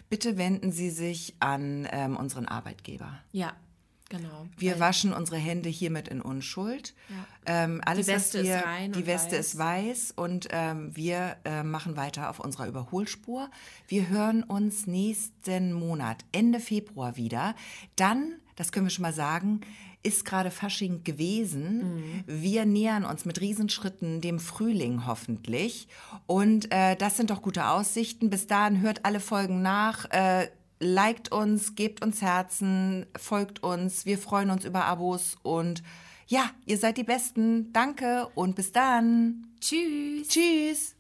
bitte wenden Sie sich an ähm, unseren Arbeitgeber. Ja, Genau. Wir waschen unsere Hände hiermit in Unschuld. Ja. Ähm, alles, die Weste was wir, ist rein Die Weste weiß. ist weiß und ähm, wir äh, machen weiter auf unserer Überholspur. Wir hören uns nächsten Monat, Ende Februar wieder. Dann, das können wir schon mal sagen, ist gerade Fasching gewesen. Mhm. Wir nähern uns mit Riesenschritten dem Frühling hoffentlich. Und äh, das sind doch gute Aussichten. Bis dahin hört alle Folgen nach. Äh, liked uns, gebt uns Herzen, folgt uns. Wir freuen uns über Abos und ja, ihr seid die Besten. Danke und bis dann. Tschüss. Tschüss.